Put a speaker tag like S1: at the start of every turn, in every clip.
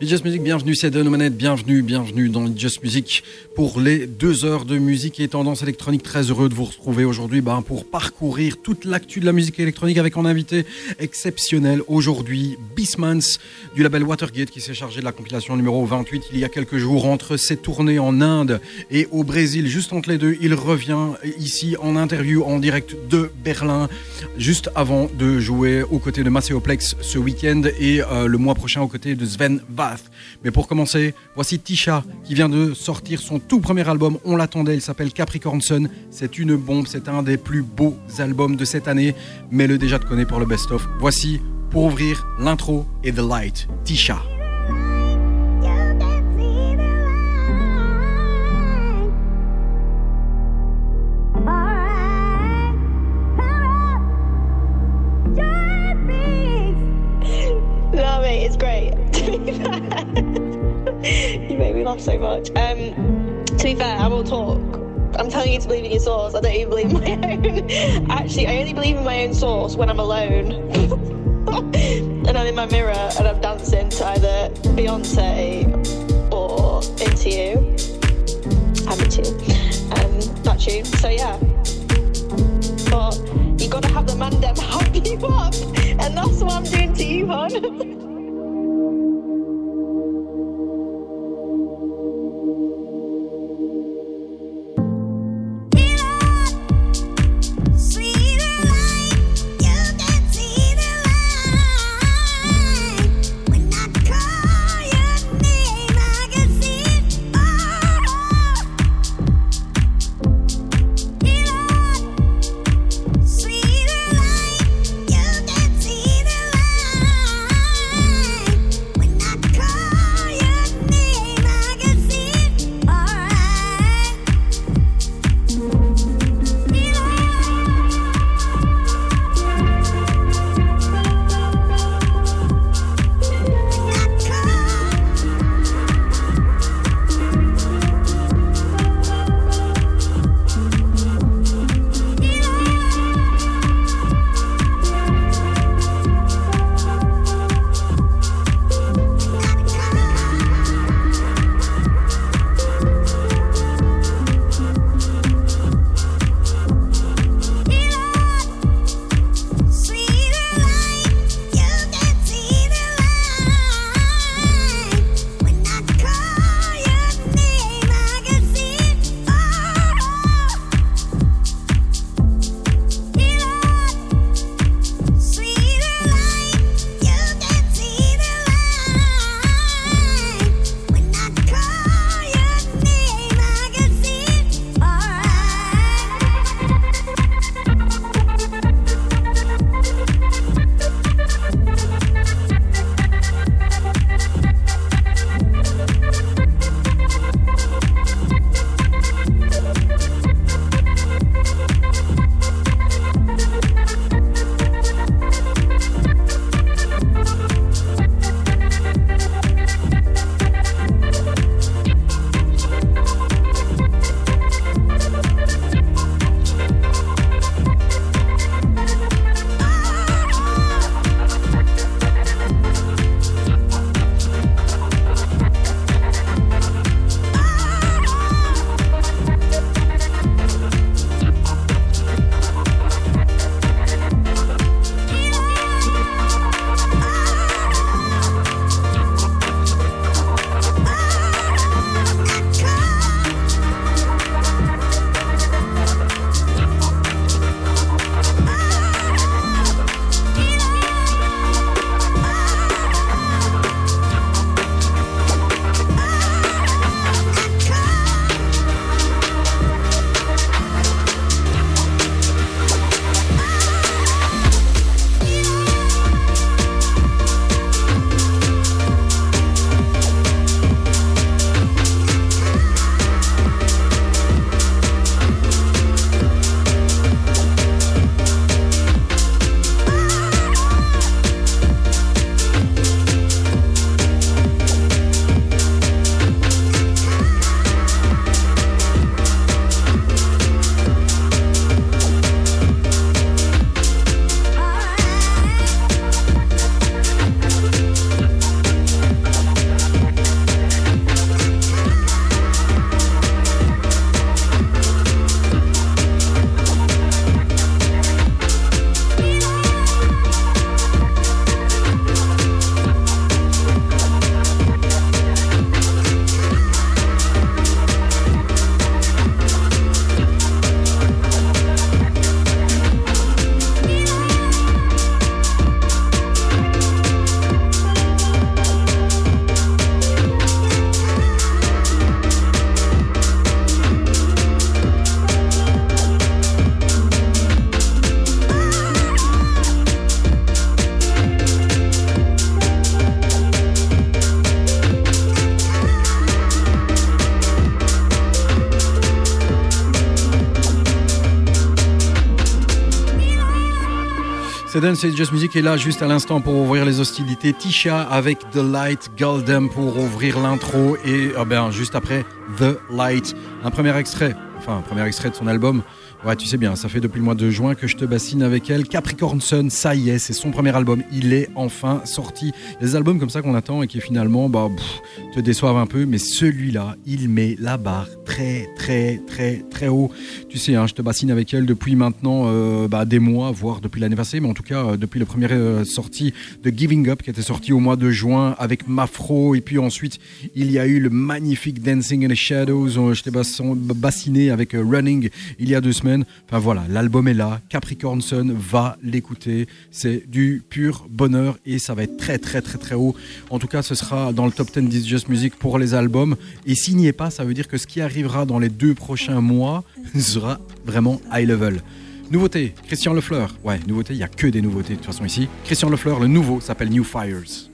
S1: Just Music, bienvenue, c'est Dan Manette, bienvenue, bienvenue dans Just Music pour les deux heures de musique et tendance électronique. Très heureux de vous retrouver aujourd'hui ben, pour parcourir toute l'actu de la musique électronique avec un invité exceptionnel aujourd'hui, Bismans du label Watergate qui s'est chargé de la compilation numéro 28 il y a quelques jours entre ses tournées en Inde et au Brésil. Juste entre les deux, il revient ici en interview en direct de Berlin juste avant de jouer aux côtés de Macéoplex ce week-end et euh, le mois prochain aux côtés de Sven Mais pour commencer, voici Tisha qui vient de sortir son tout premier album. On l'attendait, il s'appelle Capricorn Sun. C'est une bombe, c'est un des plus beaux albums de cette année. Mais le déjà te connais pour le best-of. Voici pour ouvrir l'intro et The Light, Tisha.
S2: No, mate, it's great. Make me laugh so much. Um, to be fair, I will talk. I'm telling you to believe in your source. I don't even believe my own. Actually, I only believe in my own source when I'm alone. and I'm in my mirror and I'm dancing to either Beyonce or Into You. I'm into you. Um, that tune. So yeah. But you gotta have the man them you up. And that's what I'm doing to you, hon.
S3: Dance c'est Just Music et là juste à l'instant pour ouvrir les hostilités. Tisha avec The Light, Goldem pour ouvrir l'intro et ah ben, juste après The Light. Un premier extrait, enfin un premier extrait de son album Ouais, tu sais bien, ça fait depuis le mois de juin que je te bassine avec elle. Capricorn Sun, ça y est, c'est son premier album. Il est enfin sorti. Les albums comme ça qu'on attend et qui finalement bah, te déçoivent un peu, mais celui-là, il met la barre très, très, très, très haut. Tu sais, hein, je te bassine avec elle depuis maintenant euh, bah, des mois, voire depuis l'année passée, mais en tout cas euh, depuis le premier euh, sortie de Giving Up qui était sorti au mois de juin avec Mafro. Et puis ensuite, il y a eu le magnifique Dancing in the Shadows. Je t'ai bassiné avec Running il y a deux semaines. Enfin voilà, l'album est là. Capricorn Sun va l'écouter. C'est du pur bonheur et ça va être très très très très haut. En tout cas, ce sera dans le top 10 This Just Music pour les albums. Et s'il n'y est pas, ça veut dire que ce qui arrivera dans les deux prochains mois sera vraiment high level. Nouveauté, Christian Lefleur. Ouais, nouveauté, il n'y a que des nouveautés de toute façon ici. Christian Lefleur, le nouveau, s'appelle New Fires.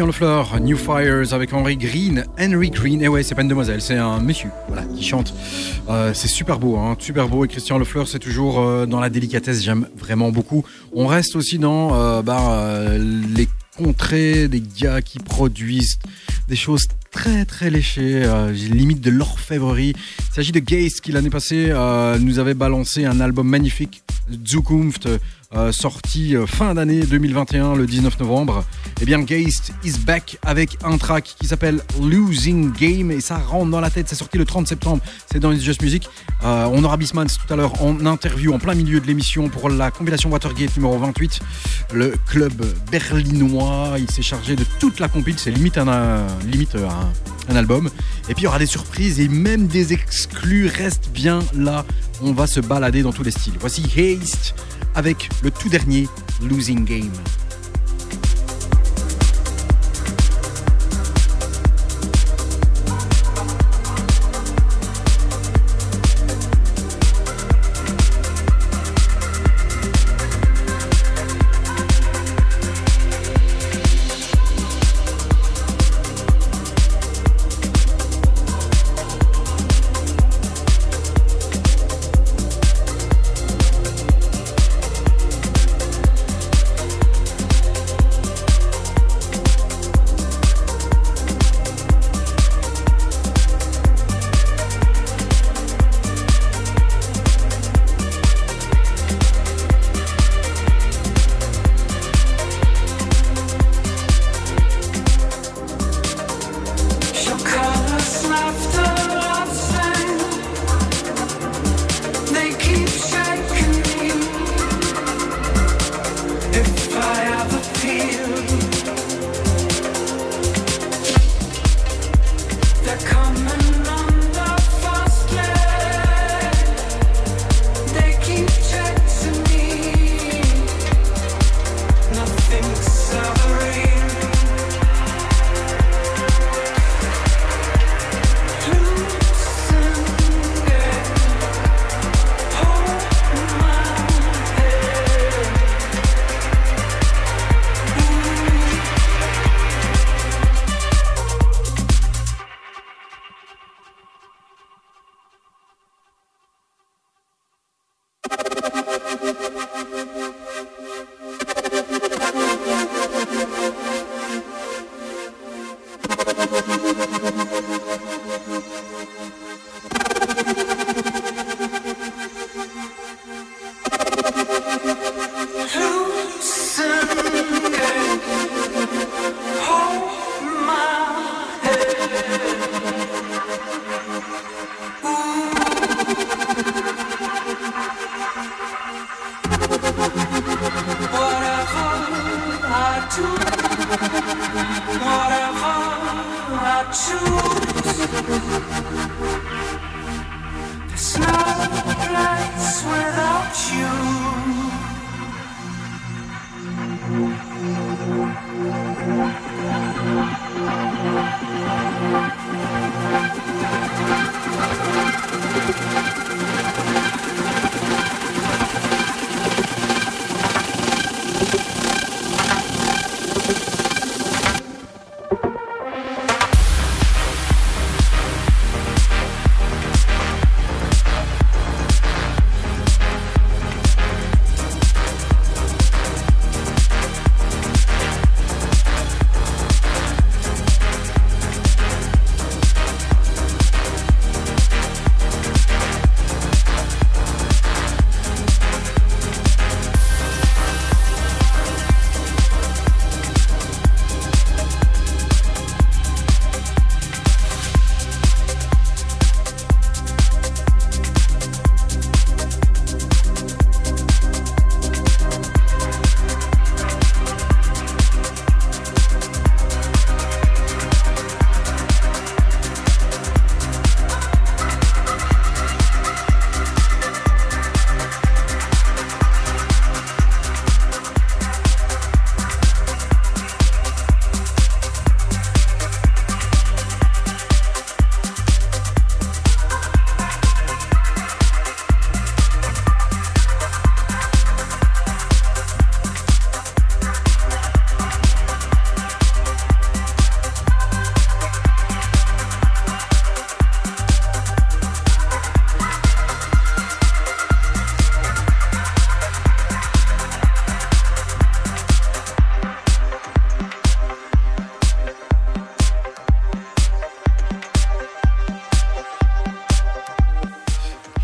S3: Christian Lefleur, New Fires avec Henry Green, Henry Green, et ouais, c'est pas une demoiselle, c'est un monsieur, voilà, qui chante. Euh, c'est super beau, hein, super beau. Et Christian Lefleur, c'est toujours euh, dans la délicatesse, j'aime vraiment beaucoup. On reste aussi dans euh, bah, les contrées des gars qui produisent
S1: des choses très très léchées, euh, limite de l'orfèvrerie. Il s'agit de Geist qui l'année passée euh, nous avait balancé un album magnifique, Zukunft, euh, sorti fin d'année 2021, le 19 novembre. Eh bien, Geist is back avec un track qui s'appelle Losing Game et ça rentre dans la tête. C'est sorti le 30 septembre, c'est dans It's Just Music. On aura Bismans tout à l'heure en interview en plein milieu de l'émission pour la compilation Watergate numéro 28. Le club berlinois, il s'est chargé de toute la compil, c'est limite un, un- limite euh, un, album. Et puis il y aura des surprises et même des exclus. Reste bien là, on va se balader dans tous les styles. Voici Haste avec le tout dernier Losing Game.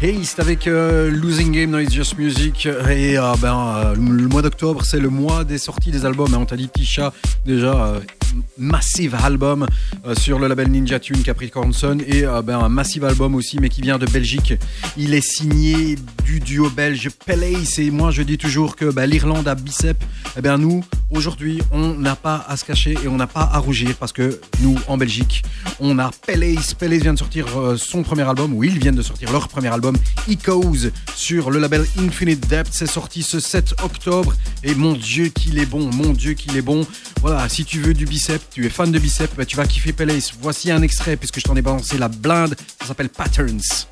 S1: Haste avec euh, Losing Game dans It's Just Music. Et euh, ben, euh, le mois d'octobre, c'est le mois des sorties des albums. hein. On t'a dit Tisha, déjà, massive album sur le label Ninja Tune Capricornson. Et euh, ben, un massive album aussi, mais qui vient de Belgique. Il est signé du duo belge Palace. Et moi, je dis toujours que ben, l'Irlande a bicep. Eh bien, nous, aujourd'hui, on n'a pas à se cacher et on n'a pas à rougir parce que nous, en Belgique, on a Palace. Palace vient de sortir euh, son premier album, ou ils viennent de sortir leur premier album, Echoes, sur le label Infinite Depth. C'est sorti ce 7 octobre et mon Dieu qu'il est bon, mon Dieu qu'il est bon. Voilà, si tu veux du bicep, tu es fan de bicep, bah, tu vas kiffer Palace. Voici un extrait puisque je t'en ai balancé la blinde. Ça s'appelle Patterns.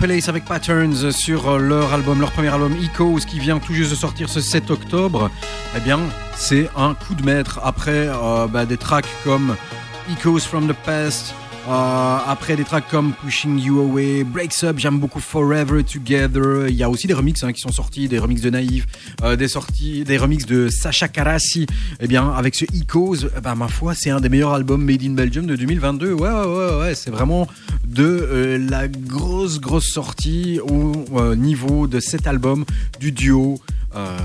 S1: Palace avec Patterns sur leur album, leur premier album Echoes qui vient tout juste de sortir ce 7 octobre. Eh bien, c'est un coup de maître. Après euh, bah, des tracks comme Echoes from the Past, euh, après des tracks comme Pushing You Away, Breaks Up, j'aime beaucoup Forever Together. Il y a aussi des remixes hein, qui sont sortis, des remixes de Naïve, euh, des sorties, des remixes de Sacha Karasi. Eh bien, avec ce Echoes, eh ben, ma foi, c'est un des meilleurs albums Made in Belgium de 2022. Ouais, ouais, ouais, ouais c'est vraiment de euh, la grosse, grosse sortie au euh, niveau de cet album du duo. Euh,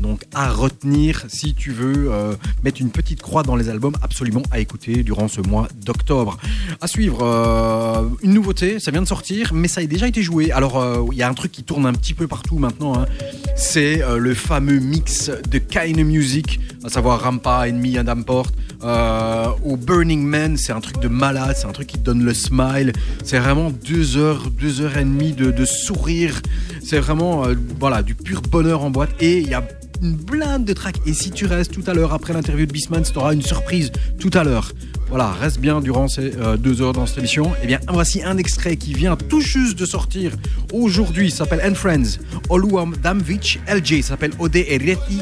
S1: donc à retenir si tu veux euh, mettre une petite croix dans les albums absolument à écouter durant ce mois d'octobre. À suivre, euh, une nouveauté, ça vient de sortir, mais ça a déjà été joué. Alors il y a un truc qui tourne un petit peu partout maintenant, hein. c'est le fameux mix de Kind Music, à savoir Rampa, Enemy and Import. Euh, au Burning Man, c'est un truc de malade, c'est un truc qui te donne le smile. C'est vraiment deux heures, deux heures et demie de, sourire. C'est vraiment, euh, voilà, du pur bonheur en boîte. Et il y a une blinde de tracks. Et si tu restes tout à l'heure après l'interview de Bisman, tu auras une surprise tout à l'heure. Voilà, reste bien durant ces euh, deux heures dans cette émission. Eh bien, voici un extrait qui vient tout juste de sortir aujourd'hui. S'appelle And Friends. Oluwam Damvich LJ s'appelle Ode Ereti.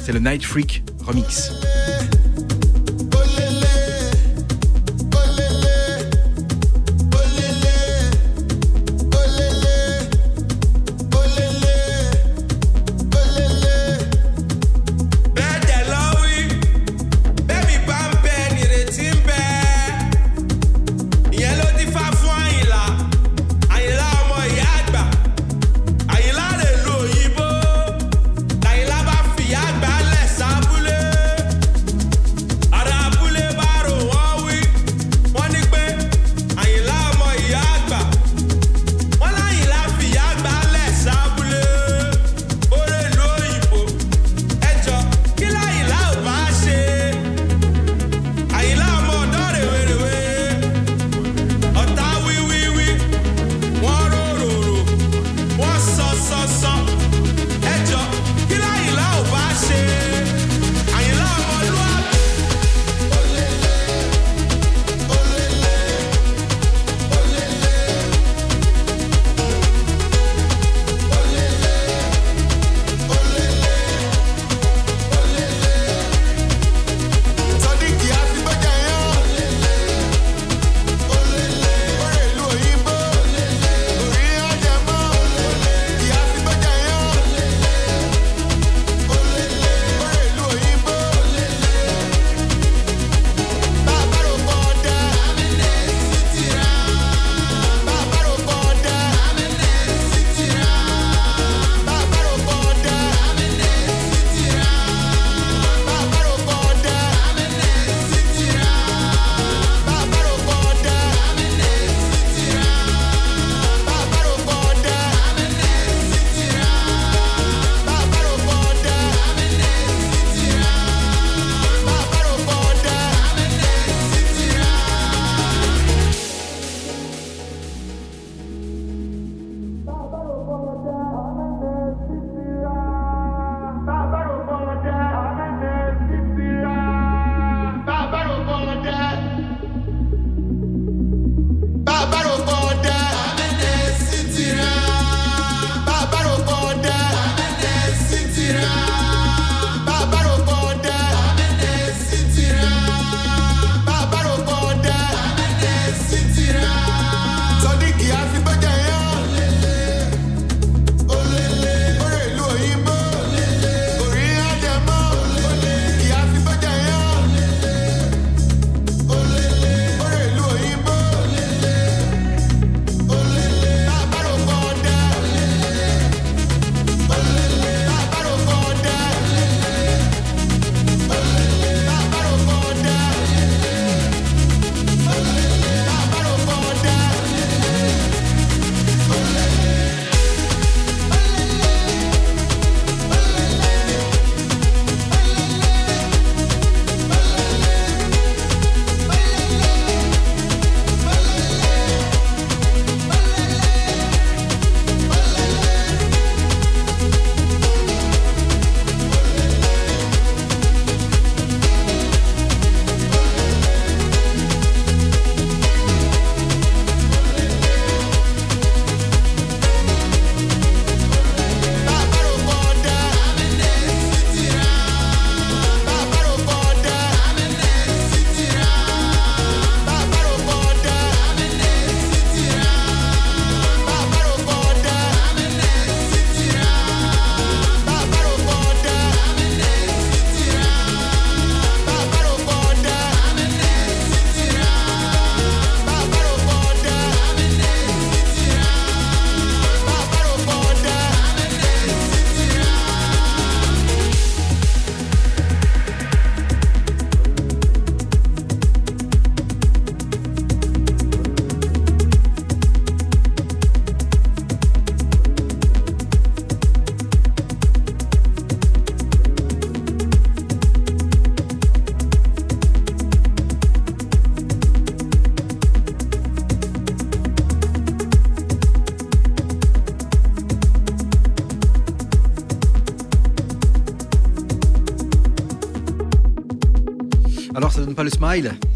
S1: C'est le Night Freak remix.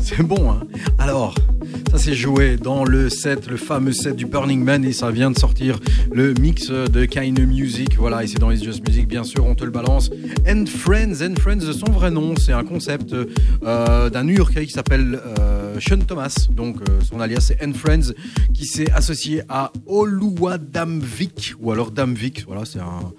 S1: C'est bon. Hein Alors, ça s'est joué dans le set, le fameux set du Burning Man et ça vient de sortir le mix de Kind Music. Voilà, et c'est dans les Just Music, bien sûr, on te le balance. And Friends, And Friends, son vrai nom, c'est un concept euh, d'un New Yorkais qui s'appelle euh, Sean Thomas. Donc, euh, son alias c'est And Friends, qui s'est associé à Oluwadamvik, ou alors Damvik. Voilà, c'est un.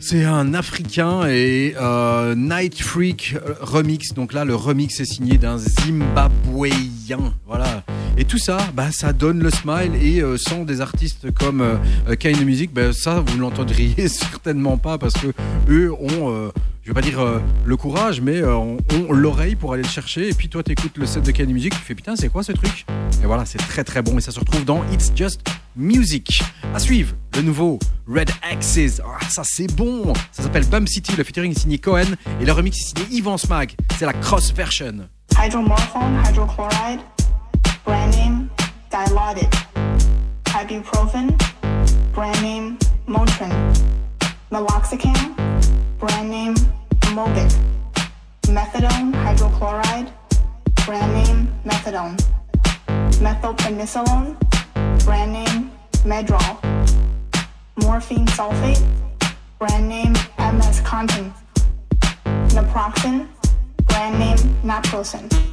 S1: C'est un Africain et euh, Night Freak euh, remix. Donc là, le remix est signé d'un Zimbabwéen. Voilà. Et tout ça, bah, ça donne le smile. Et euh, sans des artistes comme euh, Kane Music, bah, ça, vous ne l'entendriez certainement pas parce que eux ont. je vais pas dire le courage, mais euh, ont, ont l'oreille pour aller le chercher. Et puis toi, t'écoutes le set de Kane Music, tu fais putain, c'est quoi ce truc? Et voilà, c'est très très bon. Et ça se retrouve dans It's Just Music. À suivre, le nouveau Red Axes. Ça c'est bon. Ça s'appelle Bum City. Le featuring est signé Cohen et le remix est signé Yvan Smag. C'est la cross version.
S4: hydromorphone, hydrochloride, brand name Dilaudid, ibuprofen, brand name Motrin, meloxicam, brand name Mobic, methadone, hydrochloride, brand name Methadone, methylpenicillin, brand name Medrol, morphine sulfate, brand name MS Contin, naproxen, brand name Naproxen.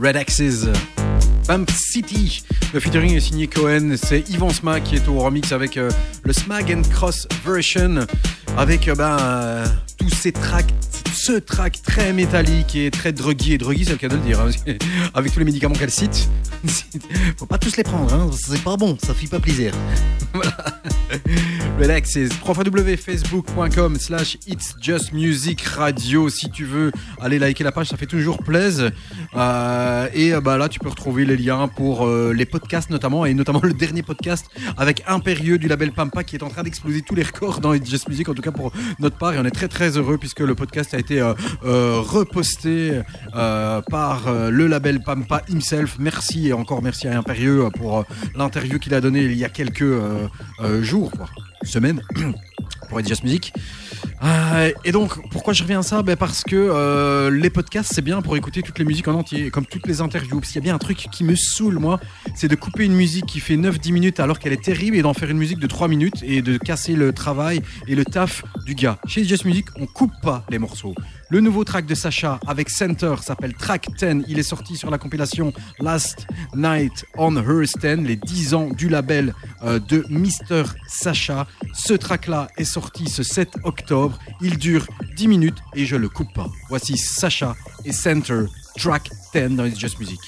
S1: Red Axes. Pump City. Le featuring est signé Cohen. C'est Yvan Smag qui est au remix avec euh, le Smag and Cross version. Avec euh, ben, euh, tous ces tracks, ce track très métallique et très druggy. Et druggy, c'est le cas de le dire. hein, avec tous les médicaments qu'elle cite. Faut pas tous les prendre, hein, c'est pas bon, ça fait pas plaisir. voilà. Relax, c'est www.facebook.com slash It's Just Music Radio. Si tu veux aller liker la page, ça fait toujours plaisir. Euh, et euh, bah, là, tu peux retrouver les liens pour euh, les podcasts notamment, et notamment le dernier podcast avec Impérieux du label Pampa qui est en train d'exploser tous les records dans It's Just Music, en tout cas pour notre part. Et on est très très heureux puisque le podcast a été euh, reposté par le label Pampa himself. Merci et encore merci à Impérieux pour l'interview qu'il a donnée il y a quelques jours, semaines, pour It's Just Music. Et donc, pourquoi je reviens à ça? Ben Parce que euh, les podcasts, c'est bien pour écouter toutes les musiques en entier, comme toutes les interviews. Parce y a bien un truc qui me saoule, moi, c'est de couper une musique qui fait 9-10 minutes alors qu'elle est terrible et d'en faire une musique de 3 minutes et de casser le travail et le taf du gars. Chez Just Music, on coupe pas les morceaux. Le nouveau track de Sacha avec Center s'appelle Track 10. Il est sorti sur la compilation Last Night on Her Stand, les 10 ans du label euh, de Mr. Sacha. Ce track-là est sorti ce 7 octobre. Il dure 10 minutes et je le coupe pas. Voici Sacha et Center, Track 10 dans It's Just Music.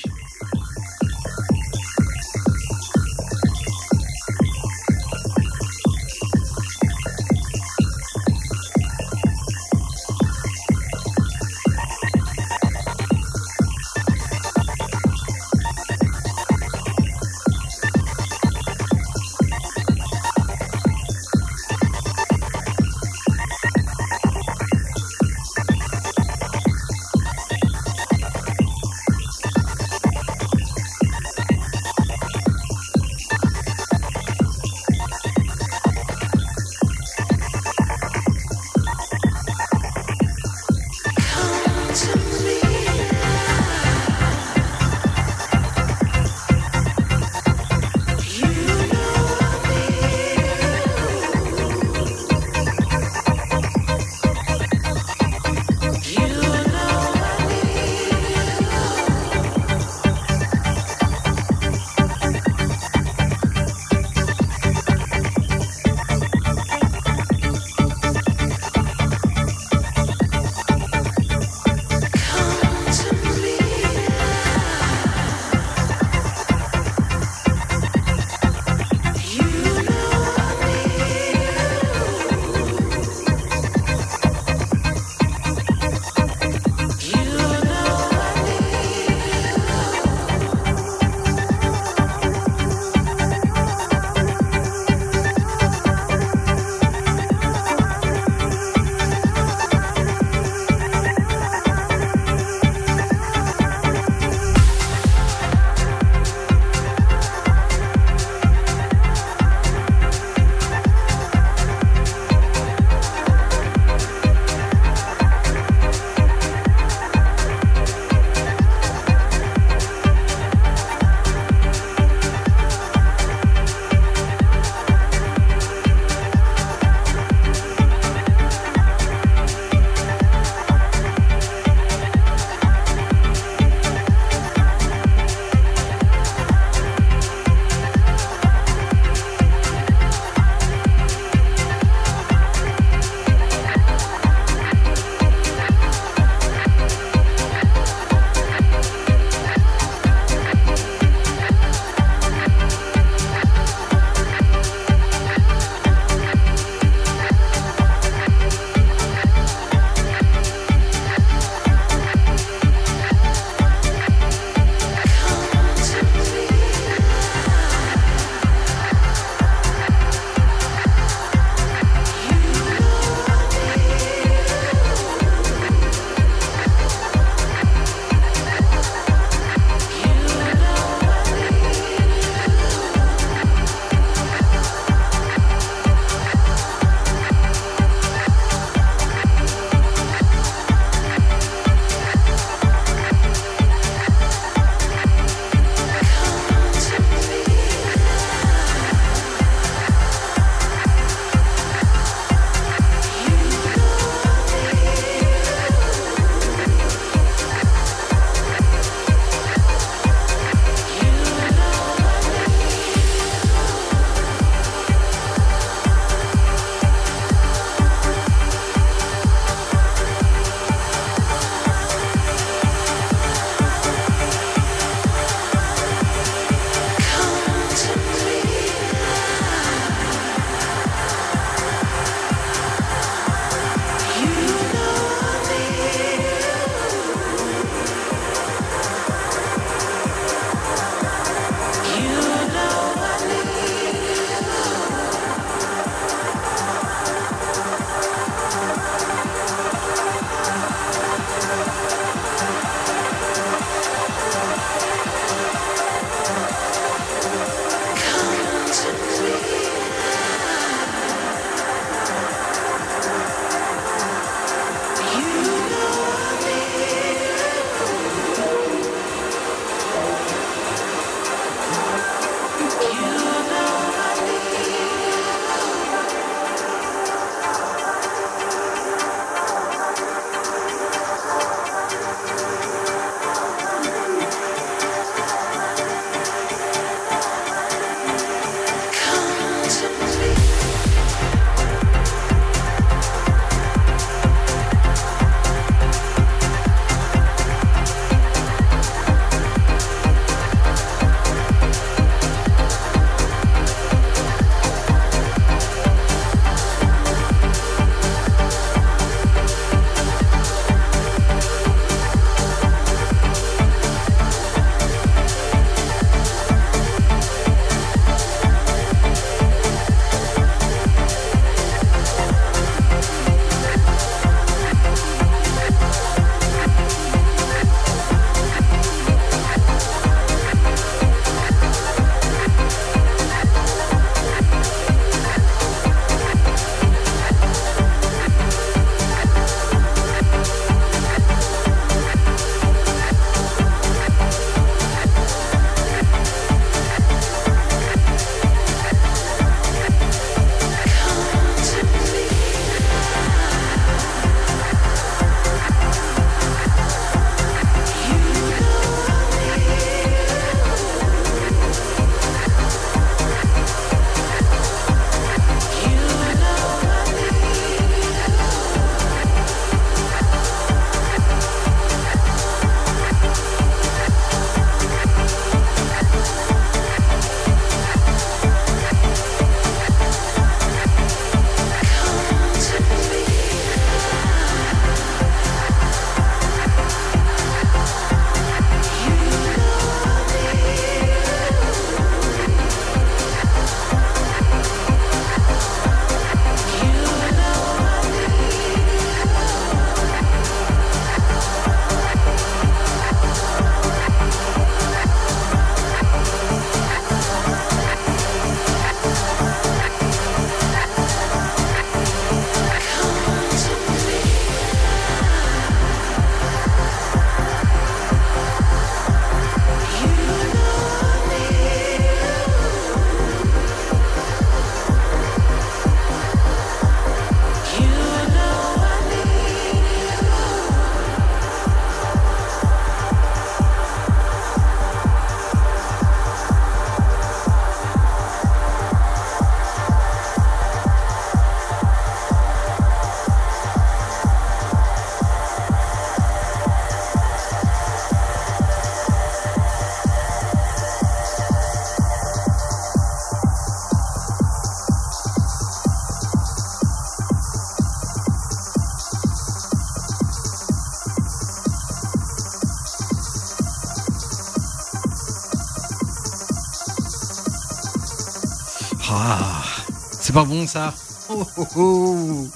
S1: Bon ça Oh, oh, oh.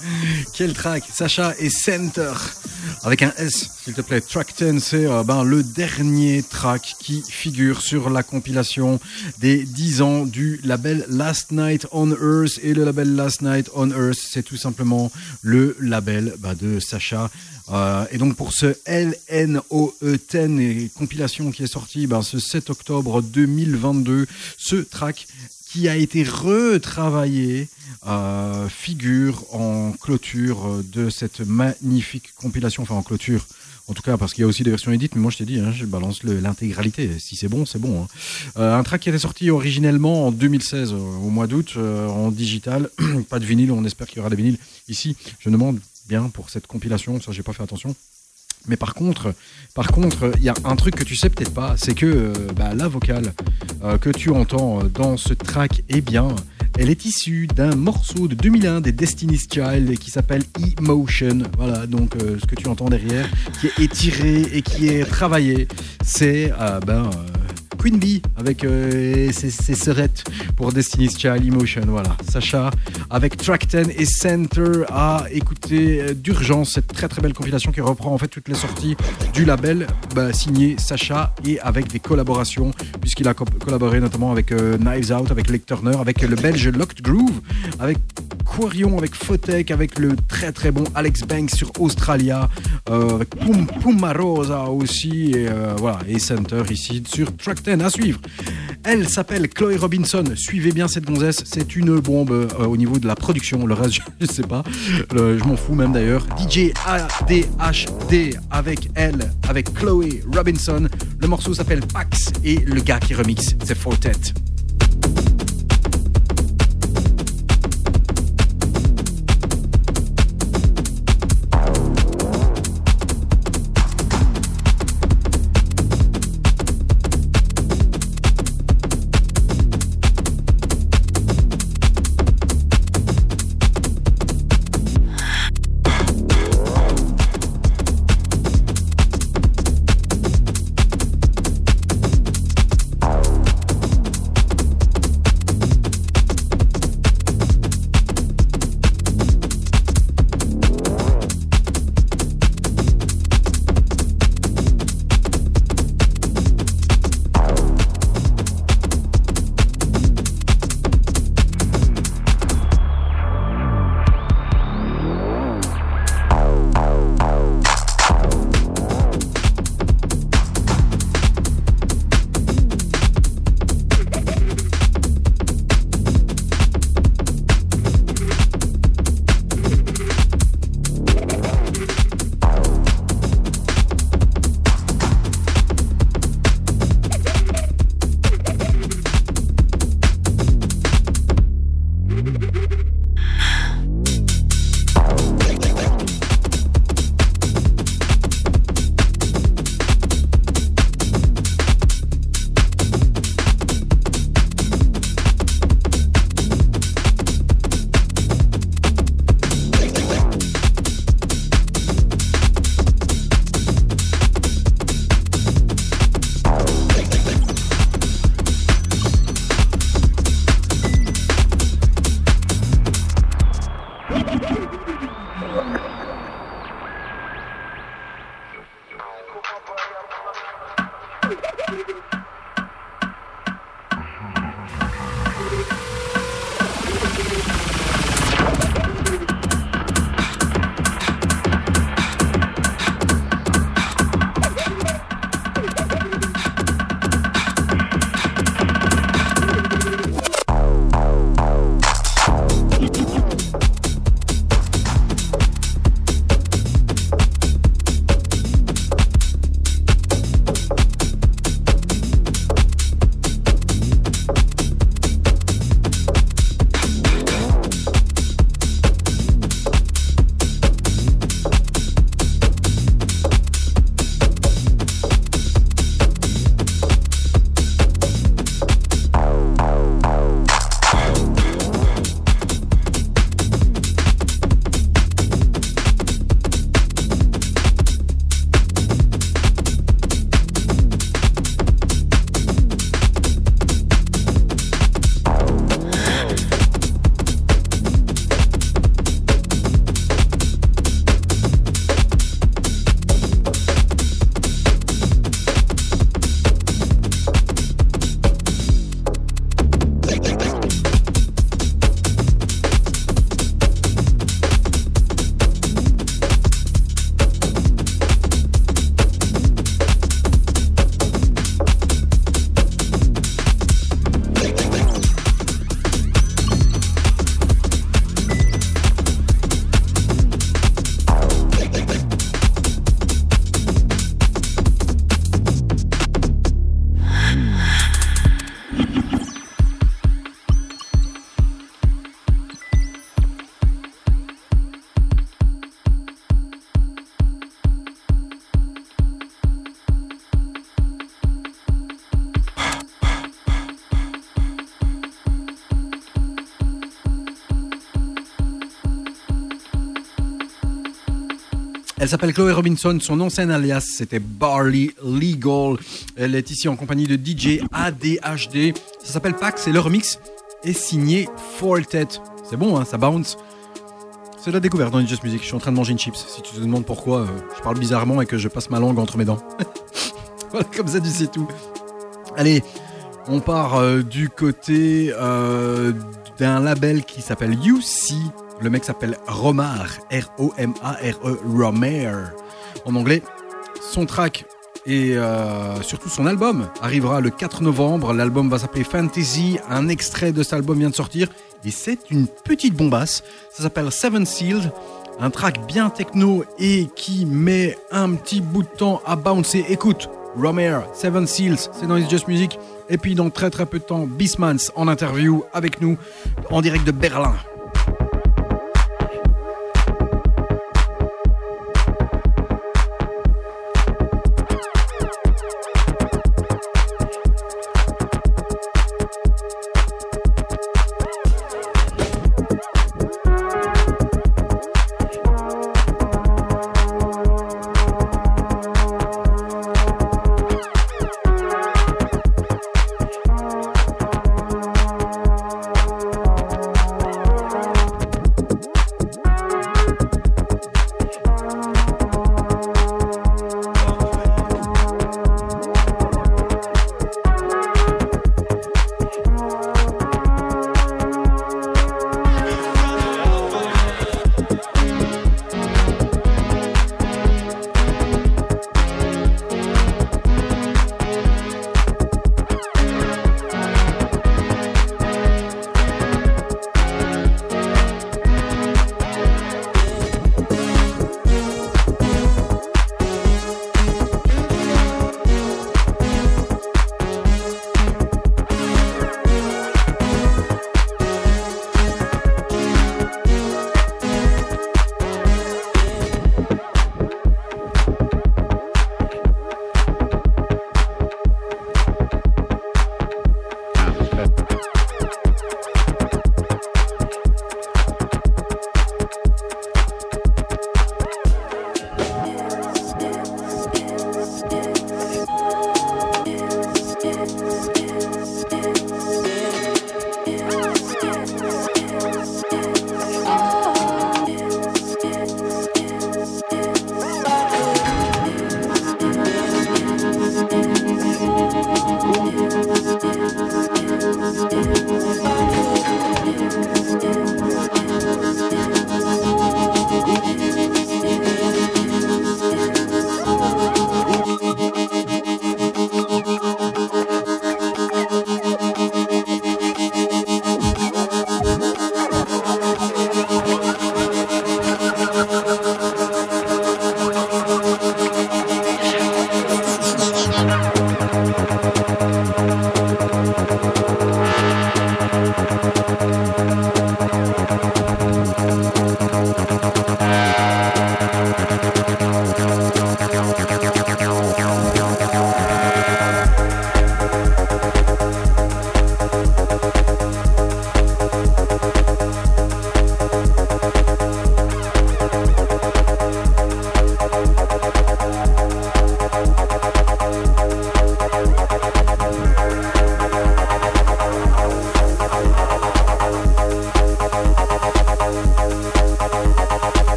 S1: Quel track Sacha et Center avec un S, s'il te plaît. Track 10, c'est euh, ben, le dernier track qui figure sur la compilation des 10 ans du label Last Night on Earth. Et le label Last Night on Earth, c'est tout simplement le label ben, de Sacha. Euh, et donc pour ce LNOE10 et compilation qui est sorti ben, ce 7 octobre 2022, ce track qui a été retravaillé euh, figure en clôture de cette magnifique compilation, enfin en clôture. En tout cas, parce qu'il y a aussi des versions édites, mais moi je t'ai dit, hein, je balance l'intégralité. Si c'est bon, c'est bon. hein. Euh, un track qui était sorti originellement en 2016, euh, au mois d'août, euh, en digital. Pas de vinyle, on espère qu'il y aura des vinyles ici. Je demande bien pour cette compilation, ça j'ai pas fait attention. Mais par contre, par contre, il y a un truc que tu sais peut-être pas, c'est que euh, bah, la vocale euh, que tu entends euh, dans ce track, eh bien, elle est issue d'un morceau de 2001 des Destiny's Child qui s'appelle Emotion. Voilà, donc ce que tu entends derrière, qui est étiré et qui est travaillé, c'est ben, Queen Bee avec euh, ses, sœurettes pour Destiny's Child Emotion. Voilà, Sacha avec Track 10 et Center a écouté euh, d'urgence. Cette très très belle compilation qui reprend en fait toutes les sorties du label bah, signé Sacha et avec des collaborations puisqu'il a co- collaboré notamment avec euh, Knives Out, avec Lake Turner, avec le belge Locked Groove, avec Quarion, avec Fotech, avec le très très bon Alex Banks sur Australia, avec Pum, Pumarosa aussi, et voilà, et Center ici sur Track 10 à suivre. Elle s'appelle Chloé Robinson. Suivez bien cette gonzesse, c'est une bombe euh, au niveau de la production. Le reste, je sais pas, je m'en fous même d'ailleurs. DJ ADHD avec elle, avec Chloé Robinson. Le morceau s'appelle Pax et le gars qui remixe, c'est Fortet. Elle s'appelle Chloé Robinson. Son ancien alias, c'était Barley Legal. Elle est ici en compagnie de DJ ADHD. Ça s'appelle Pax et le remix est signé Fortet. C'est bon, hein, ça bounce. C'est la découverte dans Just Music. Je suis en train de manger une chips. Si tu te demandes pourquoi euh, je parle bizarrement et que je passe ma langue entre mes dents. comme ça, tu sais tout. Allez, on part euh, du côté euh, d'un label qui s'appelle UC. Le mec s'appelle Romar, R-O-M-A-R-E, Romer en anglais. Son track et euh, surtout son album arrivera le 4 novembre. L'album va s'appeler Fantasy. Un extrait de cet album vient de sortir et c'est une petite bombasse. Ça s'appelle Seven Sealed. Un track bien techno et qui met un petit bout de temps à bouncer. Écoute, Romer, Seven Seals, c'est dans It's Just Music. Et puis dans très très peu de temps, Bismans en interview avec nous en direct de Berlin.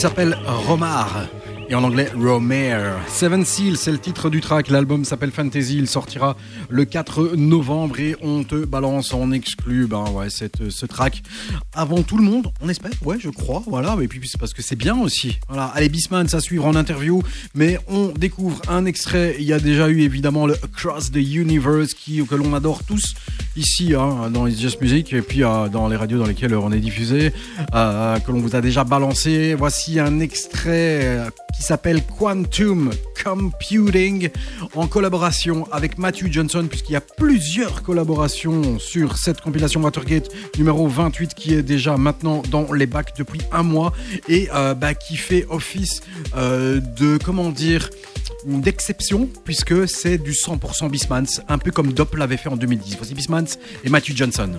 S1: S'appelle Romar. Et en anglais, Romare. Seven Seal, c'est le titre du track. L'album s'appelle Fantasy. Il sortira le 4 novembre et on te balance en exclu, ben ouais, ce track avant tout le monde, on espère. Ouais, je crois. Voilà. Et puis, c'est parce que c'est bien aussi. Voilà. Allez, Bisman, ça suivre en interview. Mais on découvre un extrait. Il y a déjà eu évidemment le Across the Universe qui, que l'on adore tous ici hein, dans les Just Music et puis euh, dans les radios dans lesquelles on est diffusé, euh, que l'on vous a déjà balancé. Voici un extrait euh, qui s'appelle Quantum Computing en collaboration avec Matthew Johnson puisqu'il y a plusieurs collaborations sur cette compilation Watergate numéro 28 qui est déjà maintenant dans les bacs depuis un mois et bah, qui fait office de comment dire d'exception puisque c'est du 100% Bismans, un peu comme Dop l'avait fait en 2010. Voici Bismans et Matthew Johnson.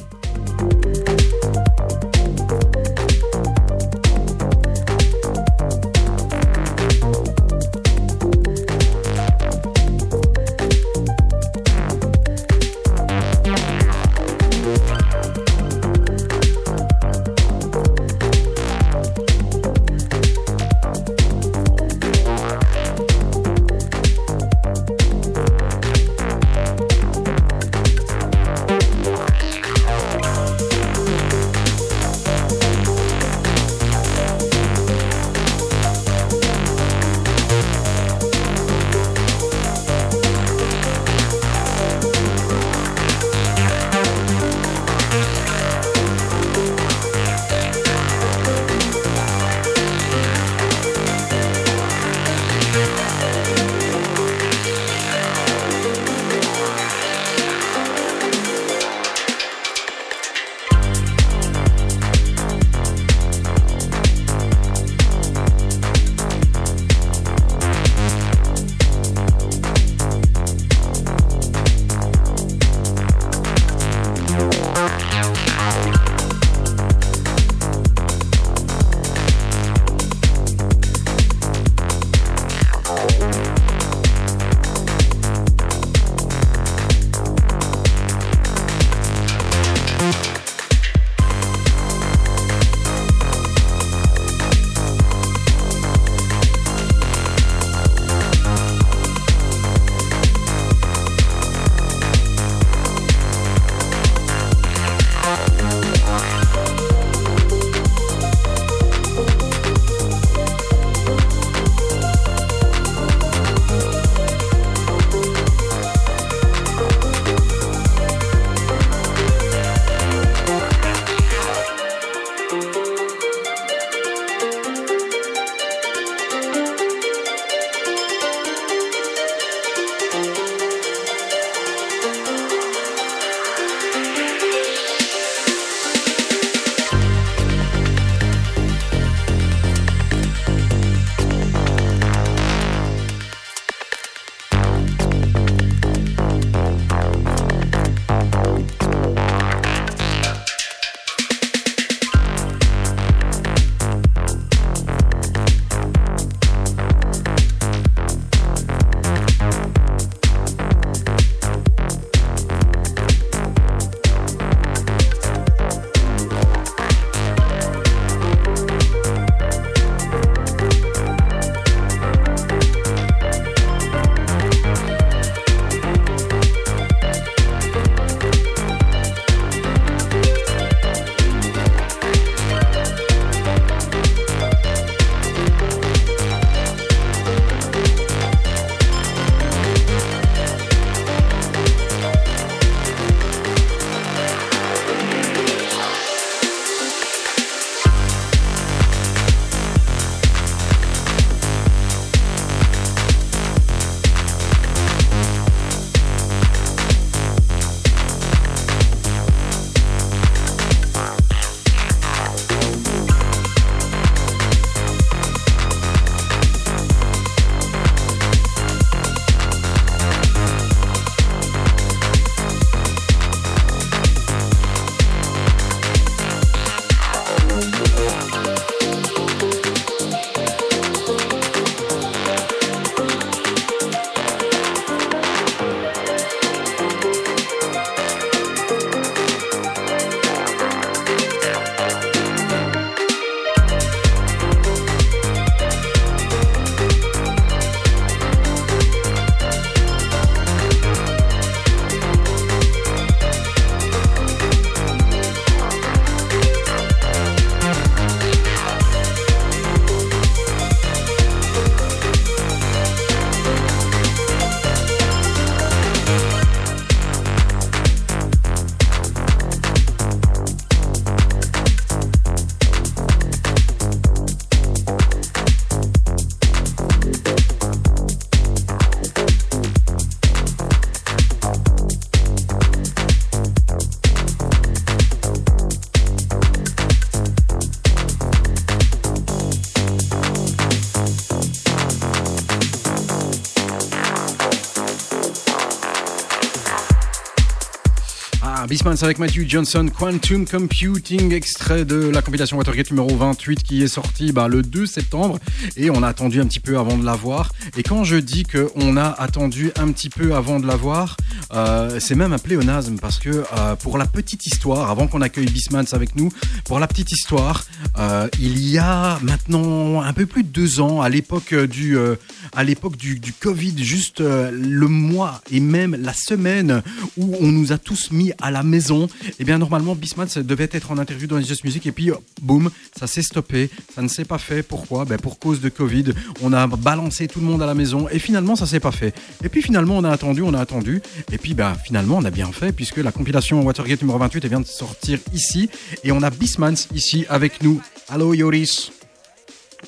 S1: Beastman avec Matthew Johnson, Quantum Computing, extrait de la compilation Watergate numéro 28 qui est sorti bah, le 2 septembre et on a attendu un petit peu avant de l'avoir. Et quand je dis qu'on a attendu un petit peu avant de l'avoir, euh, c'est même un pléonasme parce que euh, pour la petite histoire, avant qu'on accueille Beastman avec nous, pour la petite histoire, euh, il y a maintenant un peu plus de deux ans, à l'époque du, euh, à l'époque du, du Covid, juste euh, le mois et même la semaine où on nous a tous mis à la maison, eh bien normalement Bisman devait être en interview dans les Just Music et puis euh, boum, ça s'est stoppé, ça ne s'est pas fait. Pourquoi? Ben, Pour cause de Covid, on a balancé tout le monde à la maison et finalement ça s'est pas fait. Et puis finalement on a attendu, on a attendu et puis ben, finalement on a bien fait puisque la compilation Watergate numéro 28 elle vient de sortir ici et on a Bismans ici avec nous. Allô Yoris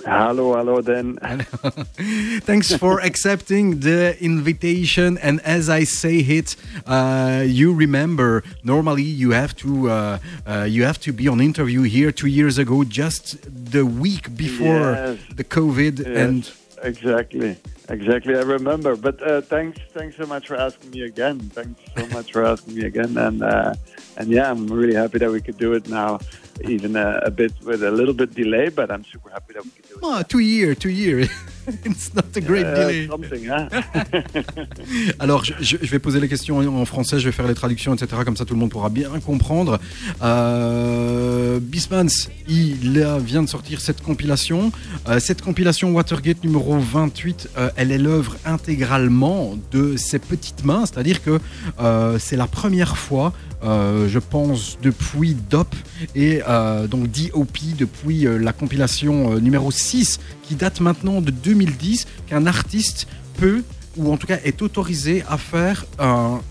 S5: Hello, hello, then.
S1: Thanks for accepting the invitation. And as I say it, uh, you remember normally you have to uh, uh, you have to be on interview here two years ago, just the week before
S5: Yes.
S1: the COVID.
S5: Yes,
S1: And
S5: exactly, exactly. I remember. But uh, thanks, thanks so much for asking me again. Thanks so much for asking me again. And uh, and yeah, I'm really happy that we could do it now, even uh, a bit with a little bit delay. But I'm super happy that we could do it.
S1: oh, two year, two year. It's not a great
S5: Uh,
S1: delay.
S5: Huh?
S1: Alors, je, vais poser les questions en français, je vais faire les traductions, etc. Comme ça, tout le monde pourra bien comprendre. Euh, Bismans, il a- vient de sortir cette compilation. Euh, cette compilation Watergate numéro 28, euh, elle est l'œuvre intégralement de ses petites mains. C'est-à-dire que euh, c'est la première fois, euh, je pense, depuis DOP et euh, donc DOP, depuis euh, la compilation euh, numéro 6, qui date maintenant de 2010, qu'un artiste peut ou en tout cas est autorisé à faire un,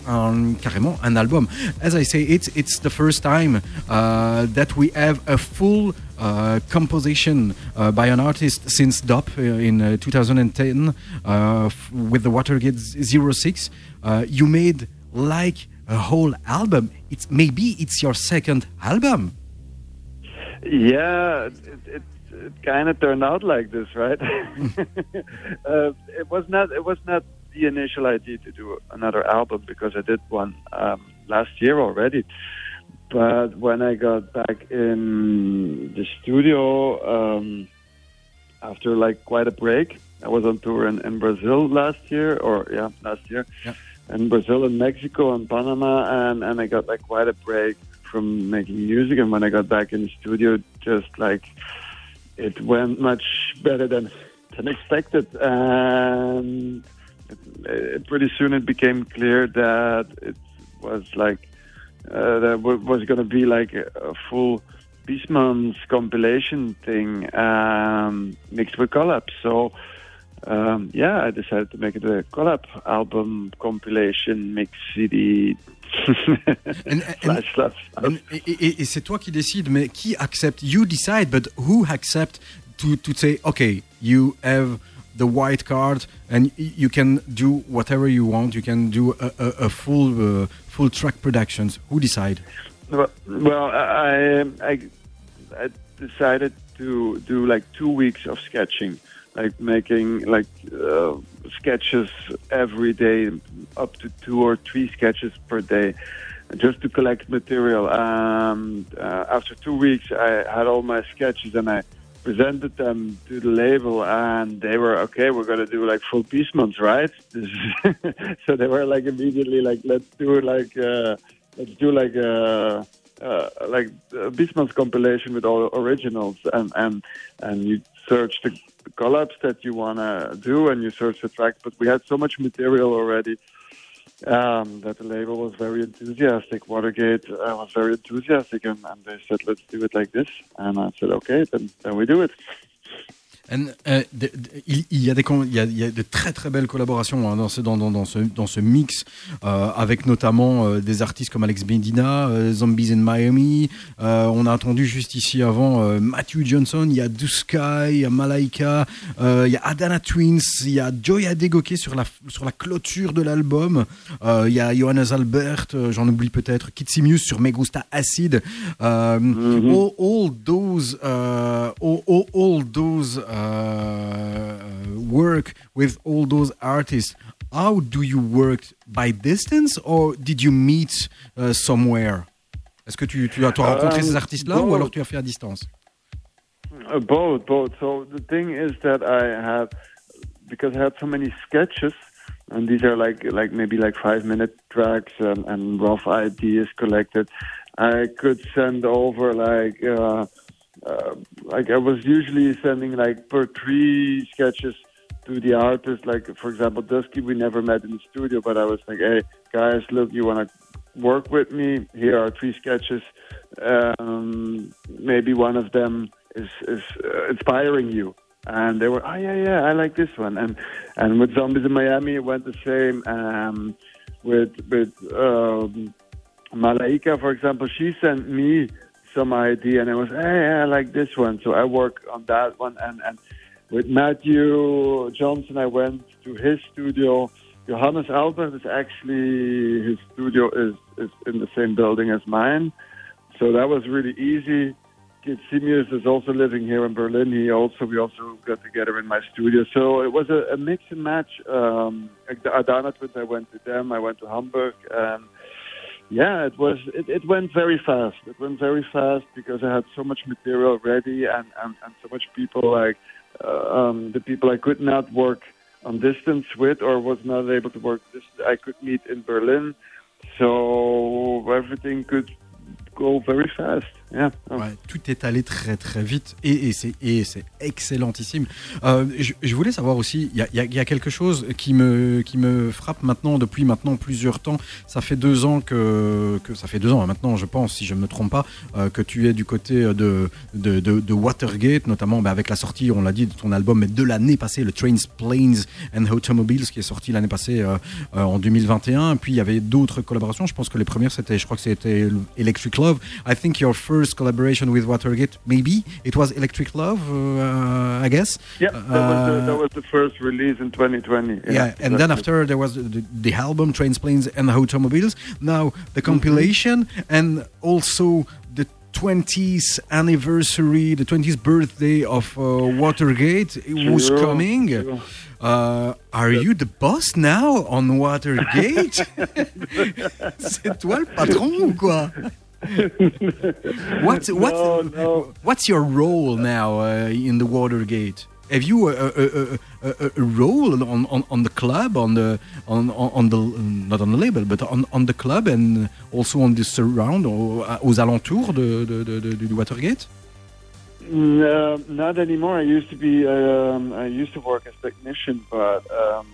S1: carrément un album. As I say, it's, it's the first time uh, that we have a full uh, composition uh, by an artist since DOP in uh, 2010 uh, with the Watergate 06. Uh, you made like a whole album. It's maybe it's your second album.
S5: Yeah, it, it, it kind of turned out like this, right? uh, it was not. It was not the initial idea to do another album because I did one um, last year already. But when I got back in the studio um, after like quite a break, I was on tour in, in Brazil last year, or yeah, last year,
S1: Yeah.
S5: in Brazil and Mexico and Panama, and and I got like quite a break from making music. And when I got back in the studio, just like it went much better than than expected, and it, pretty soon it became clear that it was like uh, that was going to be like a, full Beastman's compilation thing um, mixed with collabs. So. Um, yeah, I decided to make it a collab album compilation mix CD
S1: And, and,
S5: slash slash.
S1: And- et et- et c'est toi qui décides, mais qui accepte? You decide, but who accept to, to say, okay, you have the white card and you can do whatever you want. You can do a, a, a full uh, full track productions. Who decide?
S5: Well, well, I, I I decided to do like two weeks of sketching, like making like uh, sketches every day, up to two or three sketches per day, just to collect material. Um, uh, after two weeks, I had all my sketches and I presented them to the label, and they were okay. We're gonna do like full piece months, right? So they were like immediately like, let's do like. Uh, let's do like a uh, like a Beastman's compilation with all originals and and and you search the collabs that you wanna do and you search the track. But we had so much material already um, that the label was very enthusiastic. Watergate uh, was very enthusiastic, and, and they said, "Let's do it like this." And I said, "Okay, then then we do it."
S1: And, euh, de- de- il, il y a des il y a, il y a de très très belles collaborations hein, dans, ce, dans, dans, ce, dans ce mix euh, avec notamment euh, des artistes comme Alex Medina, euh, Zombies in Miami. Euh, on a entendu juste ici avant euh, Matthew Johnson, il y a Dusky, il y a Malaika, euh, il y a Adana Twins, il y a Joya Degoke sur la, sur la clôture de l'album. Il y a Johannes Albert, j'en oublie peut-être, Kitsimius sur Me Gusta Acid. Euh, all, all those, uh, all, all, those uh, uh, work with all those artists, how do you work by distance or did you meet uh, somewhere? Est-ce que tu, tu as, tu as rencontré
S5: Um,
S1: ces artistes-là ou alors tu as fait à distance?
S5: Uh, both, both. So the thing is that I have, because I had so many sketches, and these are like like maybe like five minute tracks and, and rough ideas collected. I could send over like uh, uh, like I was usually sending like per three sketches to the artist. Like for example, Dusky, we never met in the studio, but I was like, hey guys, look, you want to work with me? Here are three sketches. Um, maybe one of them is is uh, inspiring you. And they were, oh yeah, yeah, I like this one. And and with Zombies in Miami, it went the same. Um, with with um, Malaika, for example, she sent me some idea, and I was, hey, I like this one. So I work on that one. And and with Matthew Johnson, I went to his studio. Johannes Albert is actually his studio is is in the same building as mine, so that was really easy. Simius is also living here in Berlin. He also we also got together in my studio, so it was a, a mix and match. Um, the Adana Twins, I went to them. I went to Hamburg, and yeah, it was it, it went very fast. It went very fast because I had so much material ready and and, and so much people like uh, um, the people I could not work on distance with or was not able to work this I could meet in Berlin. So everything could go very fast.
S1: Tout est allé très très vite et, c'est excellentissime. Euh, je, voulais savoir aussi, il y a, quelque chose qui me frappe maintenant depuis maintenant plusieurs temps. Ça fait deux ans que ça fait deux ans hein, maintenant, je pense, si je ne me trompe pas, euh, que tu es du côté de de, Watergate, notamment bah, avec la sortie, on l'a dit, de ton album de l'année passée, le Trains, Planes and Automobiles, qui est sorti l'année passée euh, euh, en 2021. Puis il y avait d'autres collaborations. Je pense que les premières c'était, je crois que c'était Electric Love. I think your first collaboration with Watergate, maybe it was Electric Love, uh, I guess.
S5: Yeah, that, was the,
S1: Uh,
S5: that was the first release in 2020.
S1: yeah, and then after there was the, the album Trains, Planes, and Automobiles. Now the compilation and also the 20th anniversary, the 20th birthday of uh, Watergate was
S5: Sure,
S1: coming.
S5: sure.
S1: Uh, are you the boss now on Watergate? C'est toi le patron ou quoi? What, what,
S5: No, no.
S1: What's your role now uh, in the Watergate? Have you a, a, a, a, role on, on, on the club, on the on, on the not on the label, but on, on the club and also on the surround or, uh, aux alentours de, de, de, de- du Watergate?
S5: No, not anymore. I used to be. Um, I used to work as technician, but um,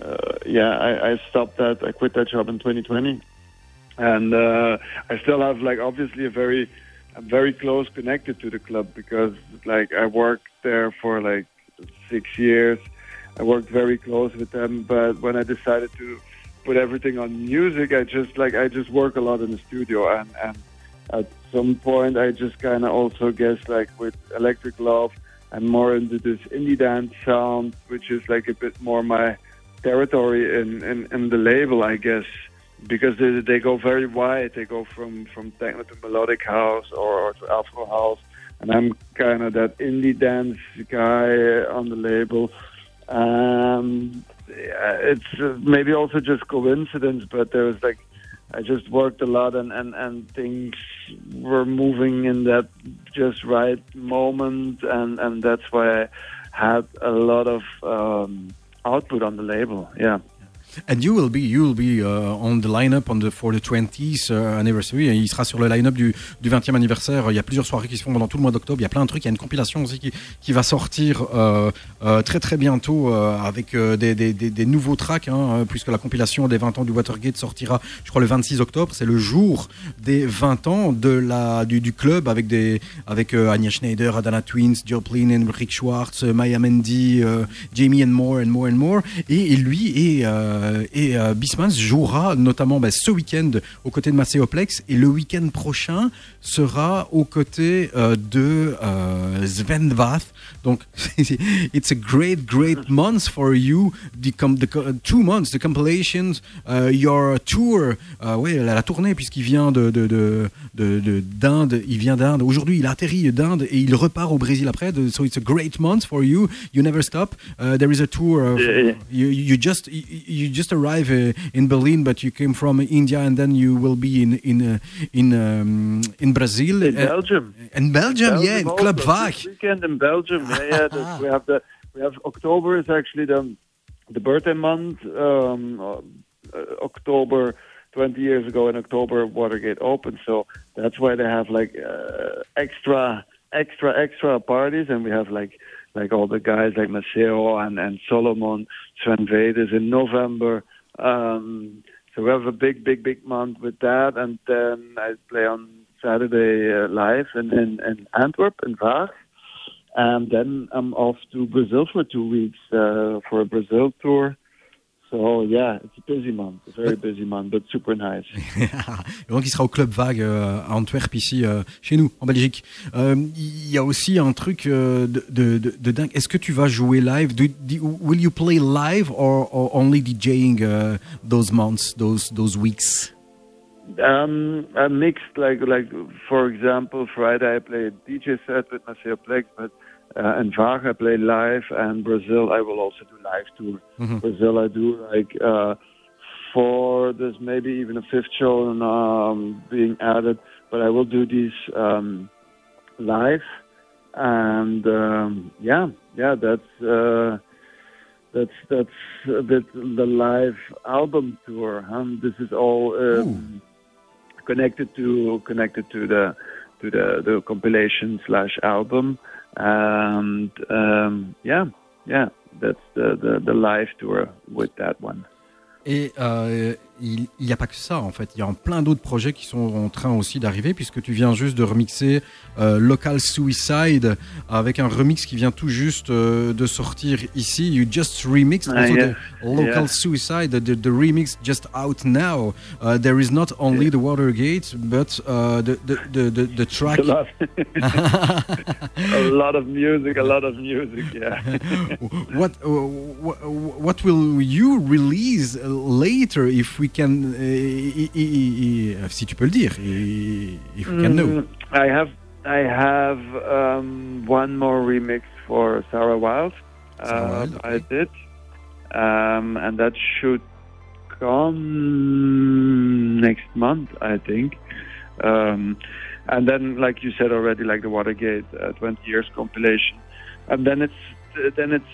S5: uh, yeah, I, I stopped that. I quit that job in 2020, and uh, I still have like obviously a very, very close connected to the club because like I worked there for like six years. I worked very close with them, but when I decided to put everything on music, I just like I just work a lot in the studio and and at some point I just kind of also guess like with Electric Love and more into this indie dance sound, which is like a bit more my territory in, in, in the label, I guess, because they, they go very wide. They go from, from techno to melodic house or, or to Afro house. And I'm kind of that indie dance guy on the label. Um, yeah, it's uh, maybe also just coincidence, but there was like I just worked a lot and, and, and things were moving in that just right moment and, and that's why I had a lot of um, output on the label. Yeah.
S1: And you will be, you will be uh, on the lineup on the, for the 20th uh, anniversary. Il sera sur le line-up du, du 20e anniversaire. Il y a plusieurs soirées qui se font pendant tout le mois d'octobre. Il y a plein de trucs. Il y a une compilation aussi qui, va sortir euh, euh, très très bientôt euh, avec des, nouveaux tracks, hein, puisque la compilation des 20 ans du Watergate sortira, je crois, le 26 octobre. C'est le jour des 20 ans du, club avec, des, avec Schneider, Adana Twins, Joplin, Rick Schwartz, Maya Mendy, Jamie and more and more and more. Et, et lui est, Euh, et euh, Bismans jouera notamment bah, ce week-end aux côtés de Macéoplex et le week-end prochain sera aux côtés euh, de euh, Sven Vath. Donc, it's a great, great month for you. The, the two months, the compilations, uh, your tour. Euh, oui, la, la tournée, puisqu'il vient de, de, de, de- de- d'Inde. Il vient d'Inde. Aujourd'hui, il atterrit d'Inde et il repart au Brésil après. So it's a great month for you. You never stop. Uh, there is a tour. Of,
S5: yeah.
S1: You, you just you just arrive uh, in Berlin, but you came from India, and then you will be in in uh, in um, in Brazil.
S5: In
S1: Uh,
S5: Belgium.
S1: in Belgium, yeah, in
S5: also.
S1: Club Vaag.
S5: weekend in Belgium. Yeah, yeah. the- we have the we have October is actually the the birthday month. Um, uh, October. 20 years ago in October, Watergate opened, so that's why they have like uh, extra, extra, extra parties, and we have like like all the guys like Maceo and and Solomon, Sven Vedas in November. Um, so we have a big, big, big month with that, and then I play on Saturday uh, live in, in, in Antwerp, in Vaag. And then I'm off to Brazil for two weeks uh, for a Brazil tour. So yeah, it's a busy month, a very busy month, but super nice.
S1: Donc il sera au Club Vague euh, à Antwerp ici euh, chez nous en Belgique. Euh, Il y a aussi un truc euh, de, de, de, dingue. Est-ce que tu vas jouer live? Do, do- will you play live or, or only DJing uh, those months, those those weeks?
S5: Um, I mixed like like for example, Friday I play a DJ set with Maceo Plex, but uh, in Vaag I play live, and Brazil I will also do live tour.
S1: Mhm.
S5: Brazil I do like uh, four. There's maybe even a fifth show um, being added, but I will do these um, live, and um, yeah, yeah, that's. Uh, that's that's a bit the live album tour. Huh? This is all um, connected to connected to the to the the compilation slash album, and um, yeah, yeah, that's the, the the live tour with that one.
S1: Et euh, il n'y a pas que ça en fait, il y a plein d'autres projets qui sont en train aussi d'arriver puisque tu viens juste de remixer euh, Local Suicide avec un remix qui vient tout juste euh, de sortir ici. You just remixed
S5: Ah,
S1: also
S5: yeah.
S1: the Local
S5: Yeah.
S1: Suicide, the, the remix just out now. Uh, there is not only the Watergate but uh, the, the, the, the, track.
S5: A lot, a lot of music, a lot of music. Yeah.
S1: what uh, wh- wh- what will you release later if we can uh, i- i- i- si tu peux le dire if we can know
S5: I have I have um, one more remix for Sarah Wild.
S1: Sarah
S5: Uh,
S1: Wild,
S5: I did, um, and that should come next month, I think. Um, and then, like you said already, like the Watergate uh, 20 years compilation, and then it's then it's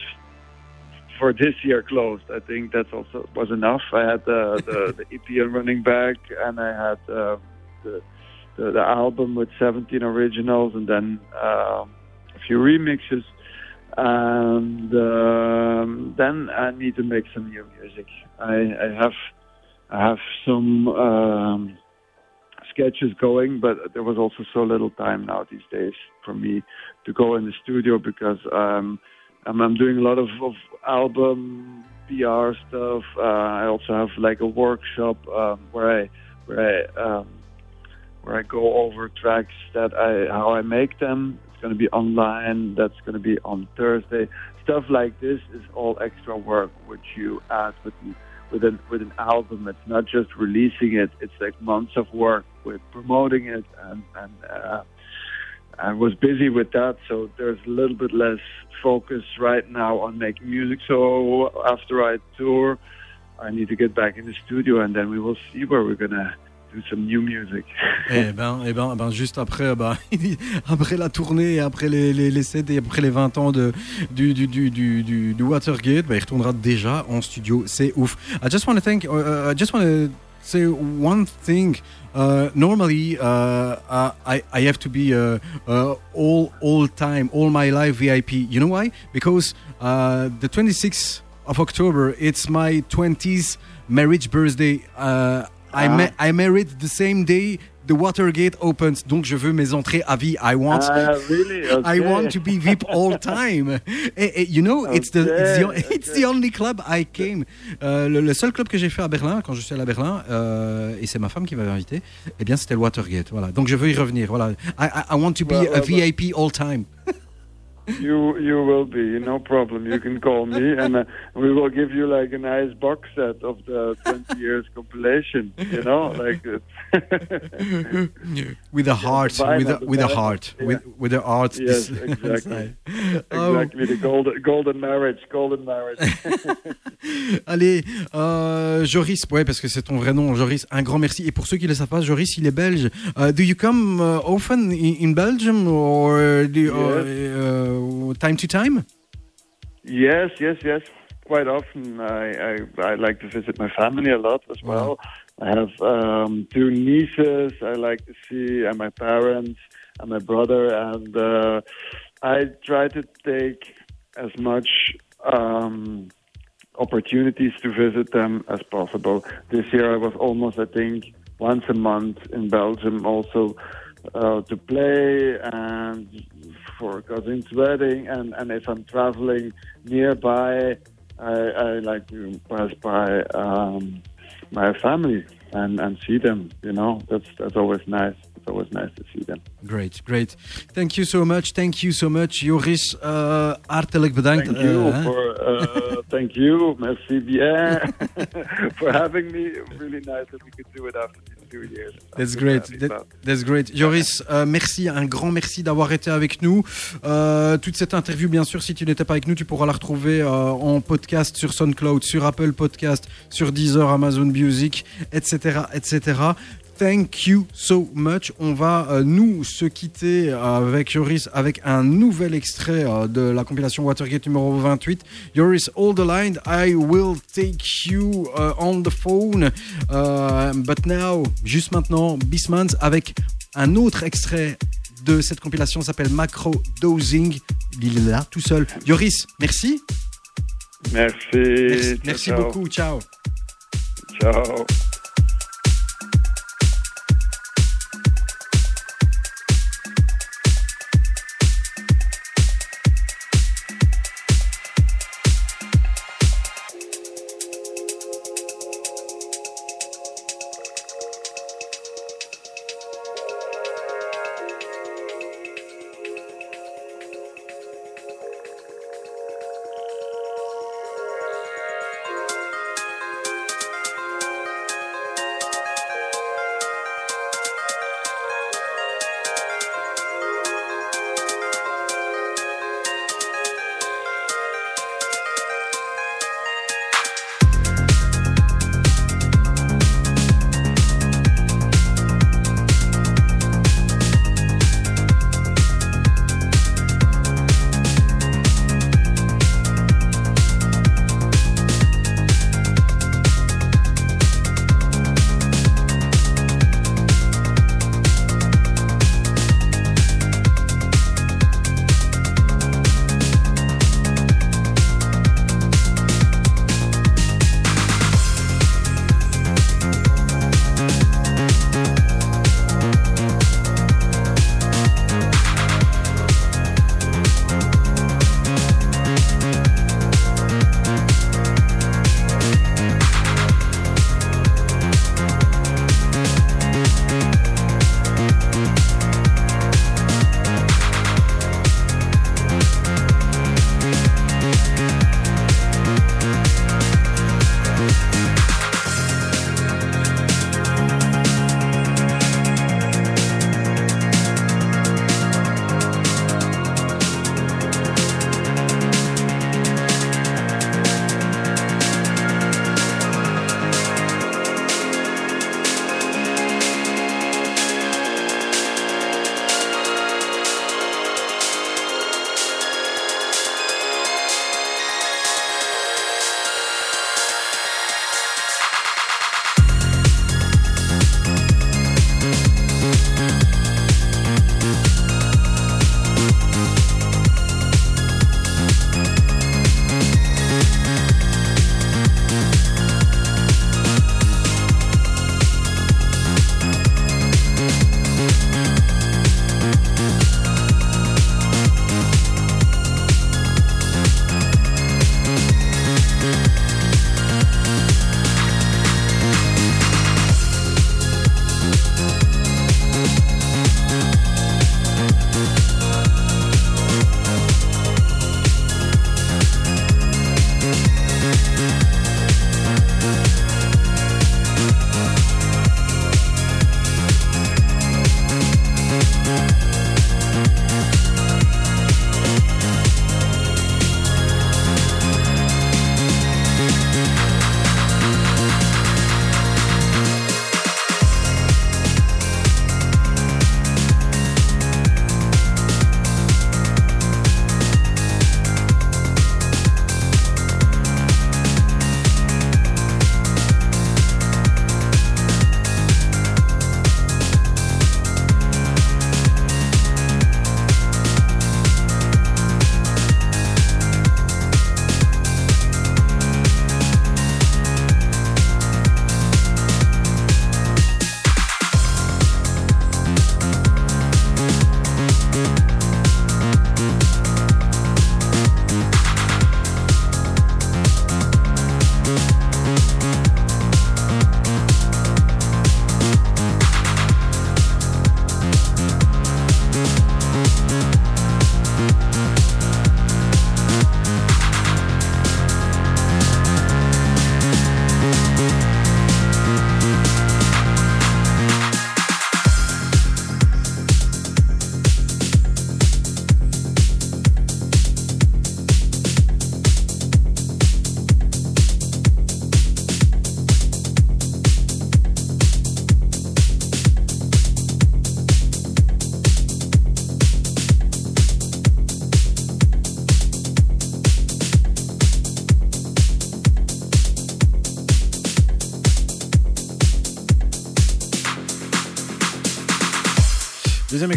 S5: for this year closed. I think that's also was enough. I had the the, the EP running back, and I had uh, the, the the album with 17 originals, and then um, a few remixes. And um, then I need to make some new music. I, I have I have some um, sketches going, but there was also so little time now these days for me to go in the studio because um, I'm, I'm doing a lot of, of album PR stuff. Uh, I also have like a workshop um, where I where I um, where I go over tracks that I how I make them. It's going to be online. That's going to be on Thursday. Stuff like this is all extra work which you add with with an with an album. It's not just releasing it. It's like months of work with promoting it and and. Uh, I was busy with that, so there's a little bit less focus right now on making music. So after I tour, I need to get back in the studio, and then we will see where we're gonna some new music.
S1: Après, la tournée, après les, les, les sets et après les 20 ans de, du, du, du, du, du- du Watergate, il retournera déjà en studio. C'est ouf. I just want thank, uh, I just want say one thing. Uh, normally, uh, I, I have to be uh, uh, all, all time, all my life VIP. You know why? Because uh, the 26th of October, it's my 20s marriage birthday. Uh, I,
S5: Ah.
S1: ma- I married the same day the Watergate opens. Donc je veux mes entrées à vie. I want.
S5: Ah, really?
S1: I want to be VIP all time. Et, et, you know, it's the, it's the,
S5: Okay,
S1: it's the only club I came. Euh, le, le seul club que j'ai fait à Berlin, quand je suis allé à Berlin, euh, et c'est ma femme qui m'avait invité, eh bien c'était le Watergate. Voilà. Donc je veux y revenir. Voilà. I, I, I want to be
S5: Well,
S1: a
S5: well.
S1: VIP all time.
S5: You you will be, no problem. You can call me, and uh, we will give you like a nice box set of the 20 years compilation. You know, like it's
S1: With a heart,
S5: vinyl,
S1: with a,
S5: the
S1: with a heart,
S5: yeah.
S1: with, with a heart.
S5: yes, exactly,
S1: Oh.
S5: exactly the golden golden marriage, golden marriage.
S1: Allez, euh, Joris, ouais, parce que c'est ton vrai nom, Joris, un grand merci. Et pour ceux qui ne le savent pas, Joris, il est belge. Uh, do you come uh, often in, in Belgium or do you, uh, time to time?
S5: Yes, yes, yes. Quite often, I, I I like to visit my family a lot as well. I have um, two nieces I like to see, and my parents, and my brother, and uh, I try to take as much um, opportunities to visit them as possible. This year, I was almost, I think, once a month in Belgium, also uh, to play and for a cousin's wedding. And, and if I'm traveling nearby, I, I like to pass by um, my family and, and see them. You know, that's that's always nice. It's always nice to see them.
S1: Great, great. Thank you so much, thank you so much, Joris. Uh, hartelijk bedankt.
S5: Thank you
S1: uh, hè?
S5: for uh, thank you, merci bien for having me. Really nice that we could do it after these two years.
S1: That's great. That- that's great. Joris, euh, merci, un grand merci d'avoir été avec nous. Euh, toute cette interview, bien sûr, si tu n'étais pas avec nous, tu pourras la retrouver euh, en podcast sur SoundCloud, sur Apple Podcast, sur Deezer, Amazon Music, etc., etc. Thank you so much. On va euh, nous se quitter avec Joris avec un nouvel extrait euh, de la compilation Watergate numéro 28. Joris, hold the line. I will take you uh, on the phone. Uh, but now, juste maintenant, Bismans avec un autre extrait de cette compilation s'appelle Macro Dosing. Il est là tout seul. Joris, merci.
S5: Merci.
S1: Merci,
S5: Ciao,
S1: merci
S5: ciao.
S1: beaucoup. Ciao.
S5: Ciao.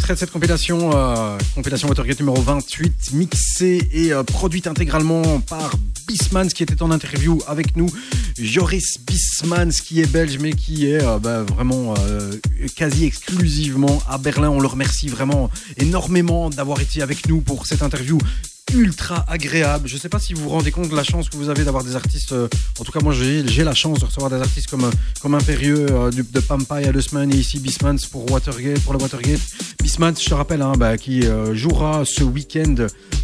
S1: Extrait de cette compilation, euh, compilation Watergate numéro 28, mixée et euh, produite intégralement par Bismans qui était en interview avec nous. Joris Bismans qui est belge mais qui est euh, bah, vraiment euh, quasi exclusivement à Berlin. On le remercie vraiment énormément d'avoir été avec nous pour cette interview ultra agréable. Je sais pas si vous vous rendez compte de la chance que vous avez d'avoir des artistes. euh, en tout cas, moi, j'ai la chance de recevoir des artistes comme, euh, comme Impérieux euh, du- de Pampa et Alusman et ici Bismans pour Watergate, pour le Watergate. Bismans, je te rappelle, hein, bah, qui jouera ce week-end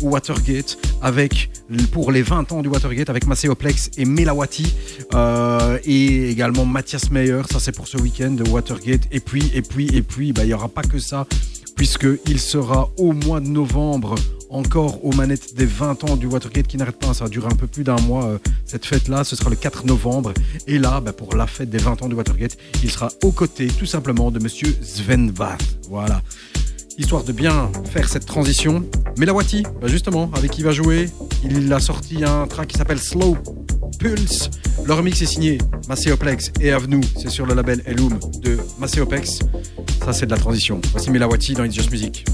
S1: au Watergate avec pour les 20 ans du Watergate avec Macéoplex et Melawati et également Mathias Meyer. Ça, c'est pour ce week-end de Watergate. Et puis, et puis, et puis, bah, il y aura pas que ça puisqu'il sera au mois de novembre encore aux manettes des 20 ans du Watergate qui n'arrête pas, ça va durer un peu plus d'un mois euh, cette fête-là, ce sera le 4 novembre et là, bah, pour la fête des 20 ans du Watergate, il sera aux côtés tout simplement de monsieur Sven Vath. Voilà. Histoire de bien faire cette transition. Melawati, bah justement, avec qui il va jouer, il a sorti un track qui s'appelle Slow Pulse. Le remix est signé Macéoplex et Avenue, c'est sur le label Elum de Macéopex. Ça, c'est de la transition. Voici Melawati dans It's Just Music.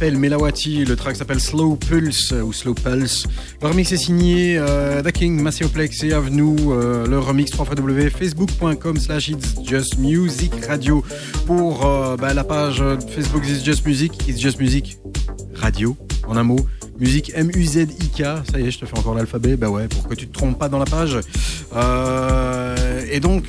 S1: S'appelle Melawati, le track s'appelle Slow Pulse euh, ou Slow Pulse. Le remix est signé euh, The King, Macéoplex et Avenue. Euh, le remix 3 facebook.com slash It's Just Music Radio pour euh, bah, la page Facebook It's Just Music, It's Just Music Radio en un mot. Musique M-U-Z-I-K, ça y est, je te fais encore l'alphabet, bah ouais, pour que tu te trompes pas dans la page. Et donc,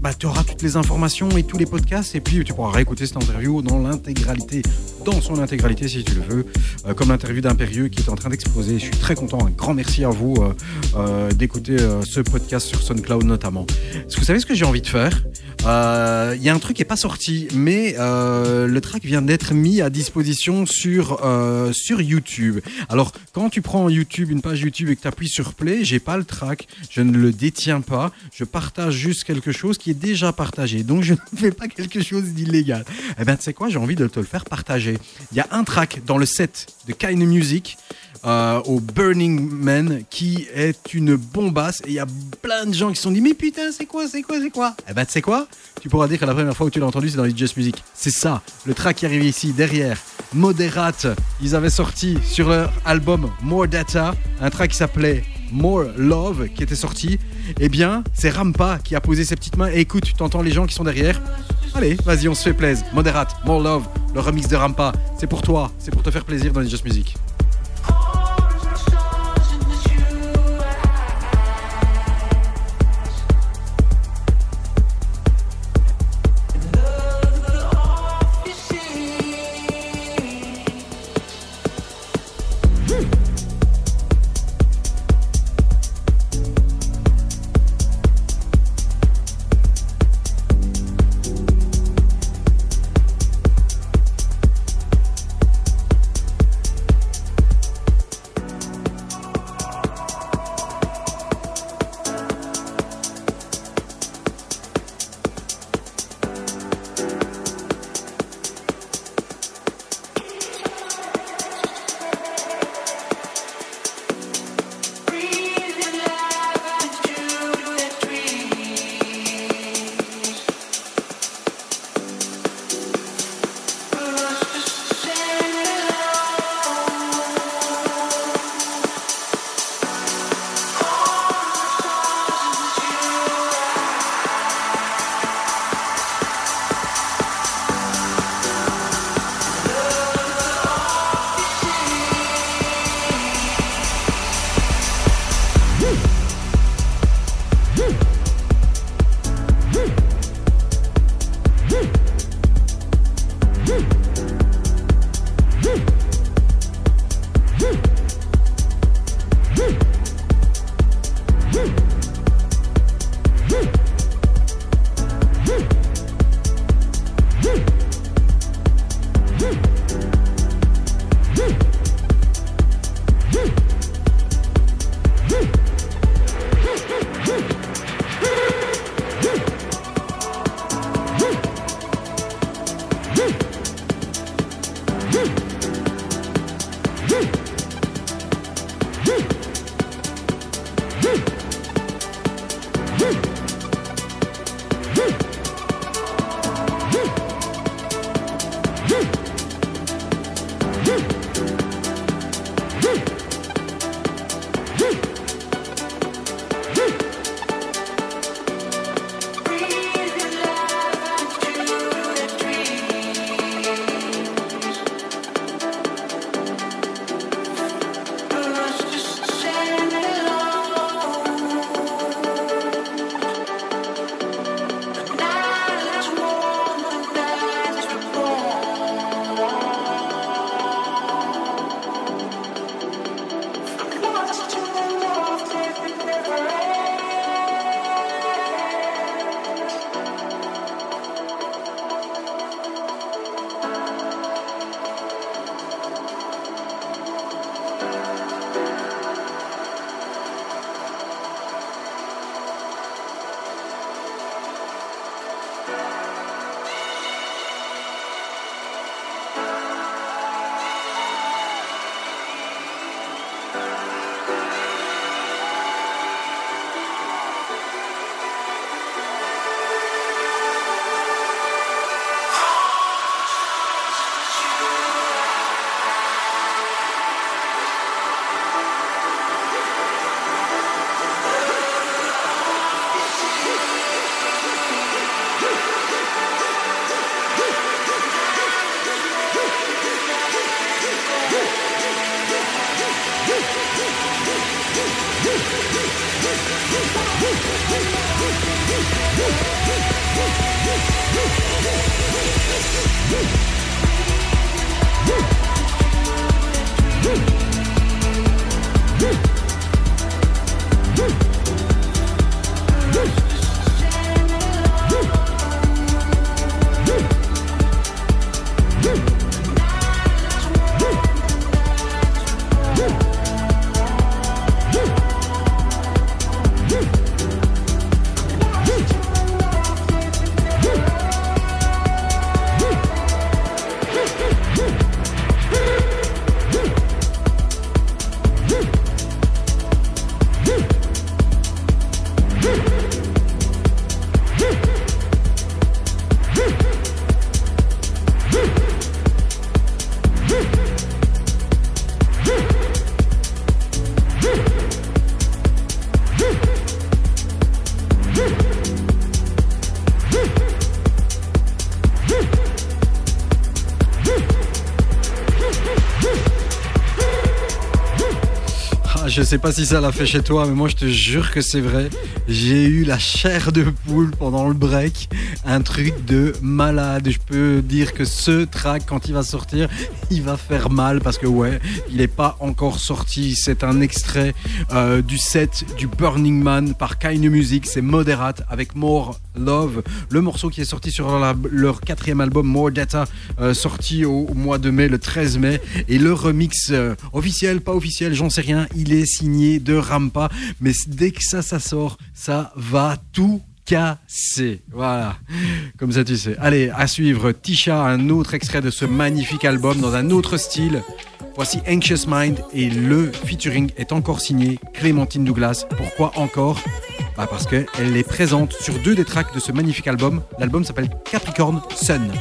S1: bah, tu auras toutes les informations et tous les podcasts, et puis tu pourras réécouter cette interview dans l'intégralité, dans son intégralité si tu le veux, euh, comme l'interview d'Impérieux qui est en train d'exploser. Je suis très content, un grand merci à vous euh, euh, d'écouter ce podcast sur SoundCloud notamment. Est-ce que vous savez ce que j'ai envie de faire? Euh, Il y a un truc qui n'est pas sorti, mais euh, le track vient d'être mis à disposition sur, euh, sur YouTube. Alors, quand tu prends YouTube, une page YouTube et que tu appuies sur Play, j'ai pas le track, je ne le détiens pas, je partage juste quelque chose qui est déjà partagé. Donc, je ne fais pas quelque chose d'illégal. Eh ben, tu sais quoi, j'ai envie de te le faire partager. Il y a un track dans le set de Kind Music euh, au Burning Man qui est une bombasse et il y a plein de gens qui se sont dit mais putain c'est quoi c'est quoi c'est quoi? Eh ben tu sais quoi? Tu pourras dire que la première fois où tu l'as entendu c'est dans les Just Music. C'est ça, le track qui arrive ici derrière. Moderate, ils avaient sorti sur leur album More Data un track qui s'appelait More Love qui était sorti. Eh bien c'est Rampa qui a posé ses petites mains et écoute tu les gens qui sont derrière. Allez, vas-y, on se fait plaisir. Moderate, More Love, le remix de Rampa. C'est pour toi, c'est pour te faire plaisir dans les Just Music.
S6: Thank je sais pas si ça l'a fait chez toi, mais moi je te jure que c'est vrai. J'ai eu la chair de poule pendant le break, un truc de malade. Je peux dire que ce track, quand il va sortir, il va faire mal parce que ouais, il n'est pas encore sorti. C'est un extrait euh, du set du Burning Man par Kaine Music. C'est Moderate avec More Love, le morceau qui est sorti sur leur quatrième album More Data, euh, sorti au, mois de mai, le 13 mai, et le remix euh, officiel, pas officiel, j'en sais rien, il est signé de Rampa, mais dès que ça, ça sort, ça va tout casser. Voilà, comme ça tu sais. Allez, à suivre, Tisha, un autre extrait de ce magnifique album dans un autre style. Voici Anxious Mind et le featuring est encore signé Clémentine Douglas. Pourquoi encore? Bah Parce qu'elle est présente sur deux des tracks de ce magnifique album. L'album s'appelle Capricorn Sun.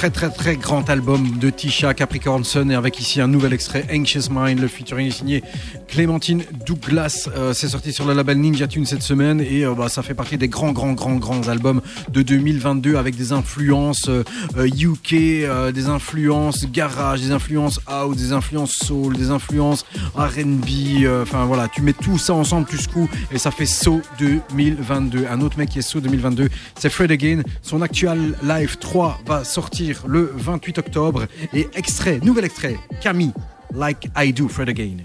S6: Très très très grand album de Tisha Capricorn Sun et avec ici un nouvel extrait Anxious Mind. Le featuring est signé Clémentine Douglas. Euh, c'est sorti sur le label Ninja Tune cette semaine et euh, bah, ça fait partie des grands grands grands grands albums de 2022 avec des influences euh, euh, UK, euh, des influences garage, des influences house, des influences soul, des influences R&B. euh, Enfin voilà, tu mets tout ça ensemble, tu secoues et ça fait So 2022. Un autre mec qui est So 2022, c'est Fred Again. Son actual live 3 va sortir le 28 octobre et extrait, nouvel extrait, Camille, Like I Do, Fred Again.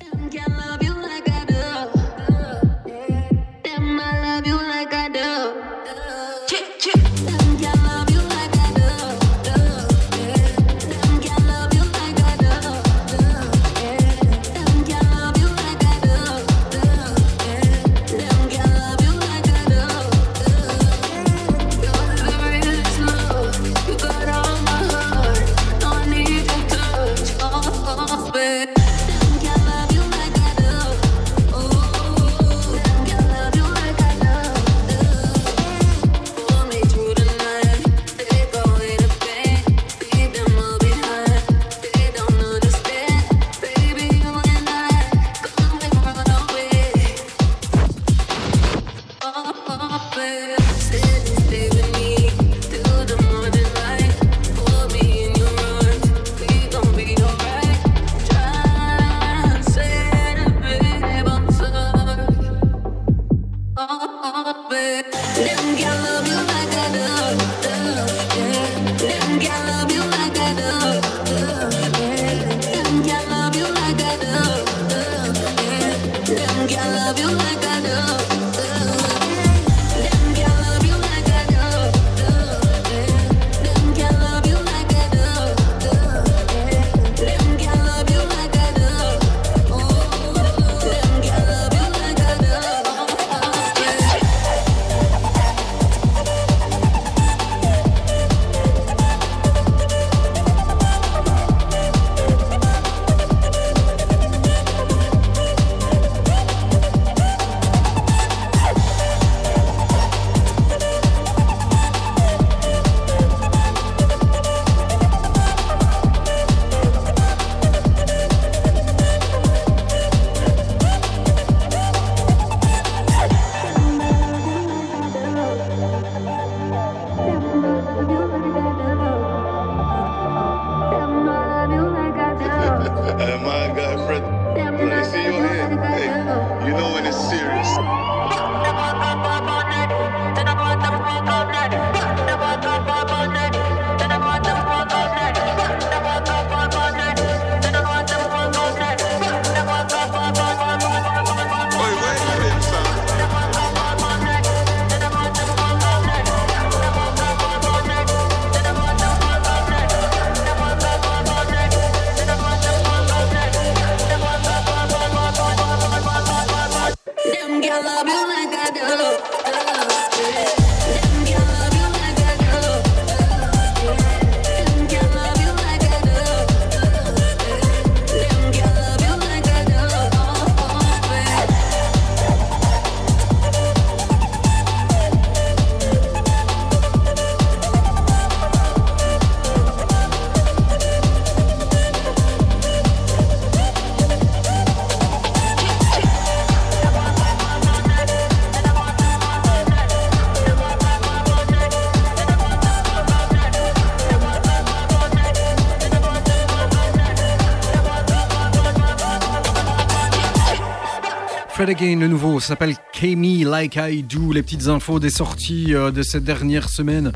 S1: S'appelle K-Me Like I Do. Les petites infos des sorties euh, de cette dernière semaine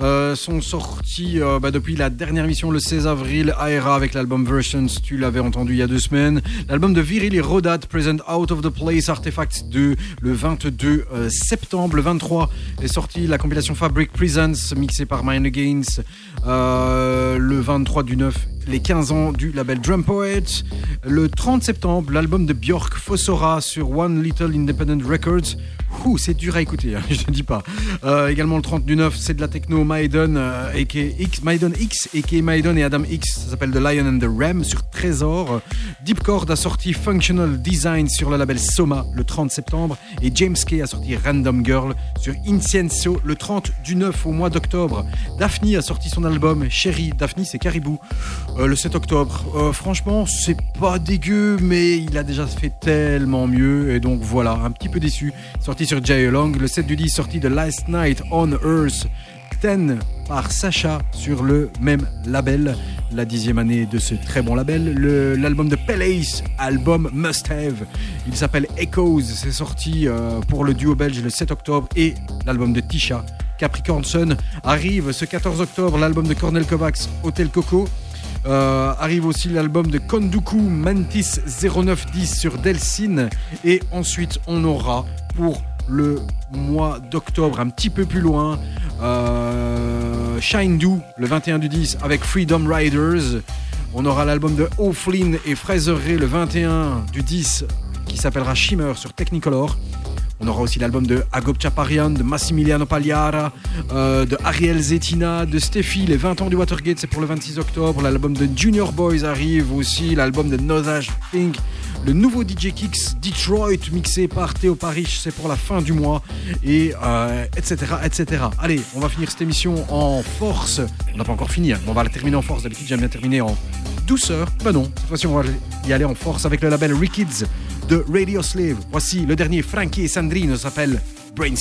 S1: euh, sont sorties euh, bah, depuis la dernière émission le 16 avril. Aera avec l'album Versions, tu l'avais entendu il y a deux semaines. L'album de Viril Rodat, Present Out of the Place, Artifacts 2, le 22 euh, septembre. Le 23 est sorti la compilation Fabric Presents, mixée par Mind Against. Le 23 du 9 les 15 ans du label Drum Poet. Le 30 septembre, l'album de Björk Fossora sur One Little Independent Records. Ouh, c'est dur à écouter, hein, je te dis pas. Euh, également le 30 du 9, c'est de la techno Maiden, euh, X, Maiden X, aka Maiden et Adam X. Ça s'appelle The Lion and the Ram sur Trésor. Deep Chord a sorti Functional Design sur le label Soma le 30 septembre. Et James Kay a sorti Random Girl sur Incienso le 30 du 9 au mois d'octobre. Daphne a sorti son album Chérie. Daphne, c'est Caribou. Euh, le 7 octobre. Euh, franchement, c'est pas dégueu, mais il a déjà fait tellement mieux. Et donc voilà, un petit peu déçu. Sorti sur Jay Long. Le 7 du 10, sorti de Last Night on Earth. 10 Sacha sur le même label. La dixième année de ce très bon label. L'album de Palace, album Must Have. Il s'appelle Echoes. C'est sorti euh, pour le duo belge le 7 octobre. Et l'album de Tisha, Capricorn Sun, arrive ce 14 octobre. L'album de Cornel Kovacs, Hotel Coco. Euh, arrive aussi l'album de Konduku Mantis 0910 sur Delsin. Et ensuite, on aura pour le mois d'octobre, un petit peu plus loin, euh, Shine Do, le 21 du 10, avec Freedom Riders. On aura l'album de O'Flynn et Fraser Ray le 21 du 10, qui s'appellera Shimmer sur Technicolor. On aura aussi l'album de Agop Chaparian, de Massimiliano Pagliara, euh, de Ariel Zetina, de Steffi, les 20 ans du Watergate, c'est pour le 26 octobre. L'album de Junior Boys arrive aussi, l'album de Nosage Pink. Le nouveau DJ Kicks Detroit mixé par Théo Parrish, c'est pour la fin du mois, et euh, etc., etc. Allez, on va finir cette émission en force. On n'a pas encore fini, hein, mais on va la terminer en force. D'habitude, j'aime bien terminer en douceur. Bah non, cette fois-ci, on va y aller en force avec le label Rickids.
S7: De Radio Slave. Voici le dernier Frankie et Sandrine s'appelle Brain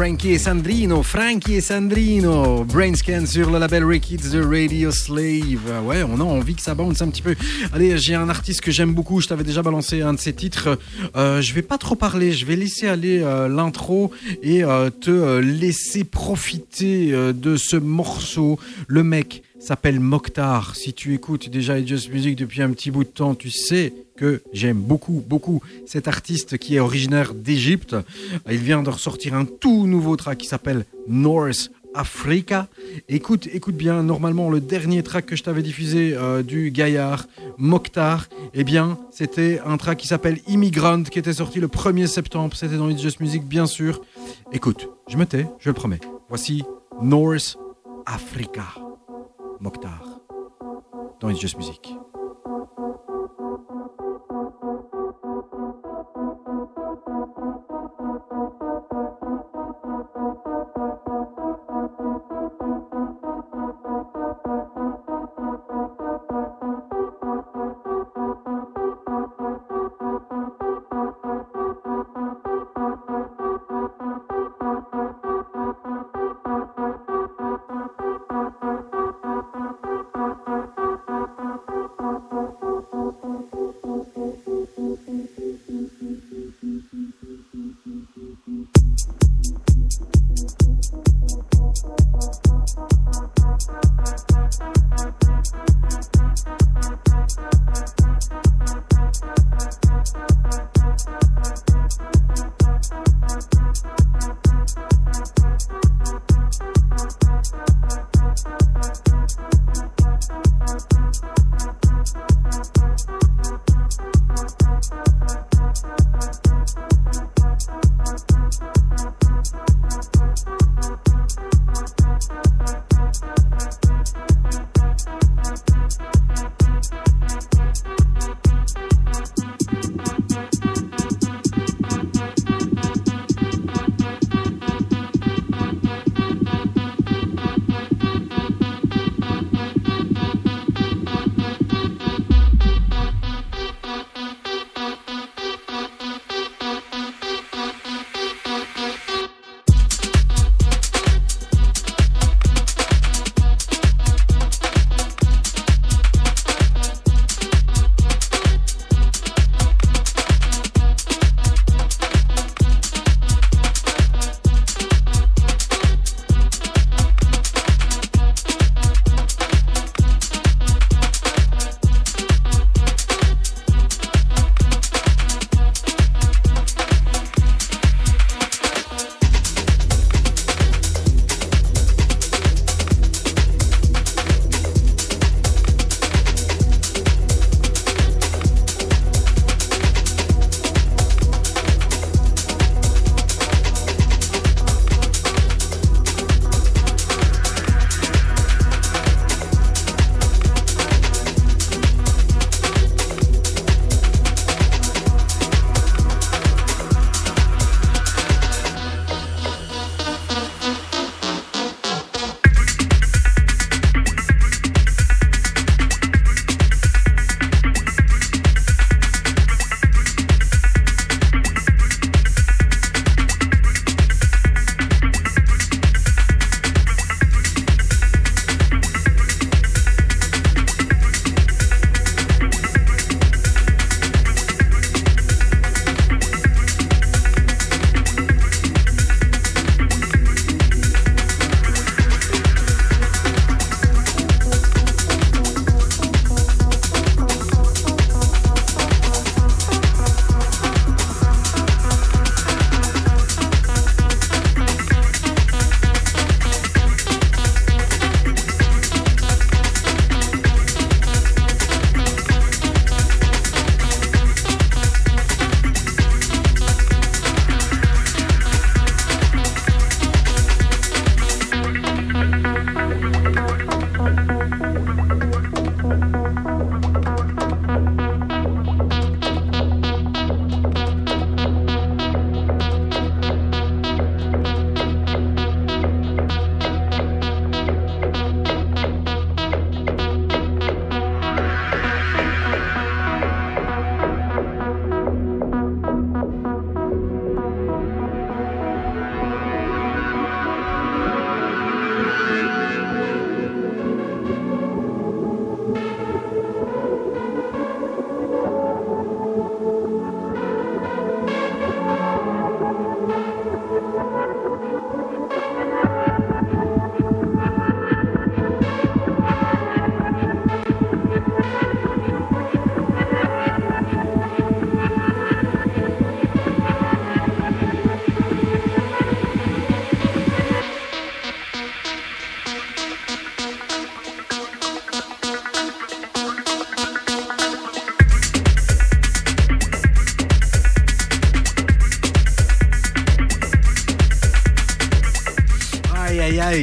S1: Frankie et Sandrino, Frankie et Sandrino, Brainscan sur le label Rekids de Radio Slave. Ouais, on a envie que ça bounce un petit peu. Allez, j'ai un artiste que j'aime beaucoup, je t'avais déjà balancé un de ses titres. Euh, je vais pas trop parler, je vais laisser aller euh, l'intro et euh, te euh, laisser profiter de ce morceau. Le mec s'appelle Mokhtar. Si tu écoutes déjà Just Music depuis un petit bout de temps, tu sais que j'aime beaucoup, beaucoup cet artiste qui est originaire d'Égypte. Il vient de ressortir un tout nouveau track qui s'appelle North Africa. Écoute, écoute bien, normalement le dernier track que je t'avais diffusé euh, du gaillard Mokhtar, eh bien c'était un track qui s'appelle Immigrant qui était sorti le 1er septembre, c'était dans It's Just Music bien sûr. Écoute, je me tais, je le promets. Voici North Africa. Mokhtar dans It's Just Music.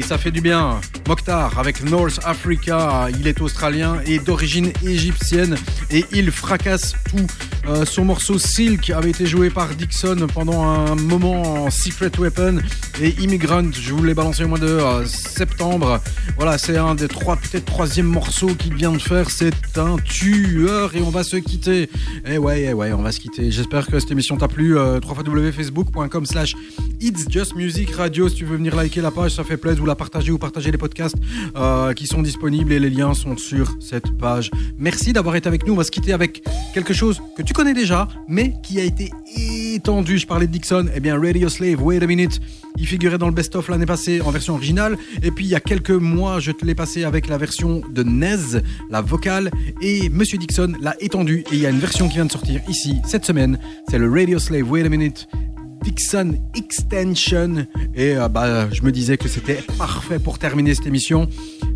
S1: Ça fait du bien. Mokhtar avec North Africa, il est australien et d'origine égyptienne et il fracasse tout. Euh, son morceau Silk avait été joué par Dixon pendant un moment en Secret Weapon et Immigrant, je vous l'ai balancé au mois de euh, septembre. Voilà, c'est un des trois, peut-être troisième morceau qu'il vient de faire. C'est un tueur et on va se quitter. Eh ouais, eh ouais, on va se quitter. J'espère que cette émission t'a plu. Euh, www.facebook.com slash It's Just Music Radio. Si tu veux venir liker la page, ça fait plaisir. Ou la partager ou partager les podcasts euh, qui sont disponibles et les liens sont sur cette page. Merci d'avoir été avec nous. On va se quitter avec quelque chose que tu connais déjà, mais qui a été étendu. Je parlais de Dixon. Eh bien, Radio Slave, wait a minute. Il figurait dans le best-of l'année passée en version originale. Et puis, il y a quelques mois, je te l'ai passé avec la version de Nez, la vocale. Et Monsieur Dixon l'a étendu. Et il y a une version qui vient de sortir ici cette semaine. C'est le Radio Slave, wait a minute Dixon Extension. Et euh, bah, je me disais que c'était parfait pour terminer cette émission.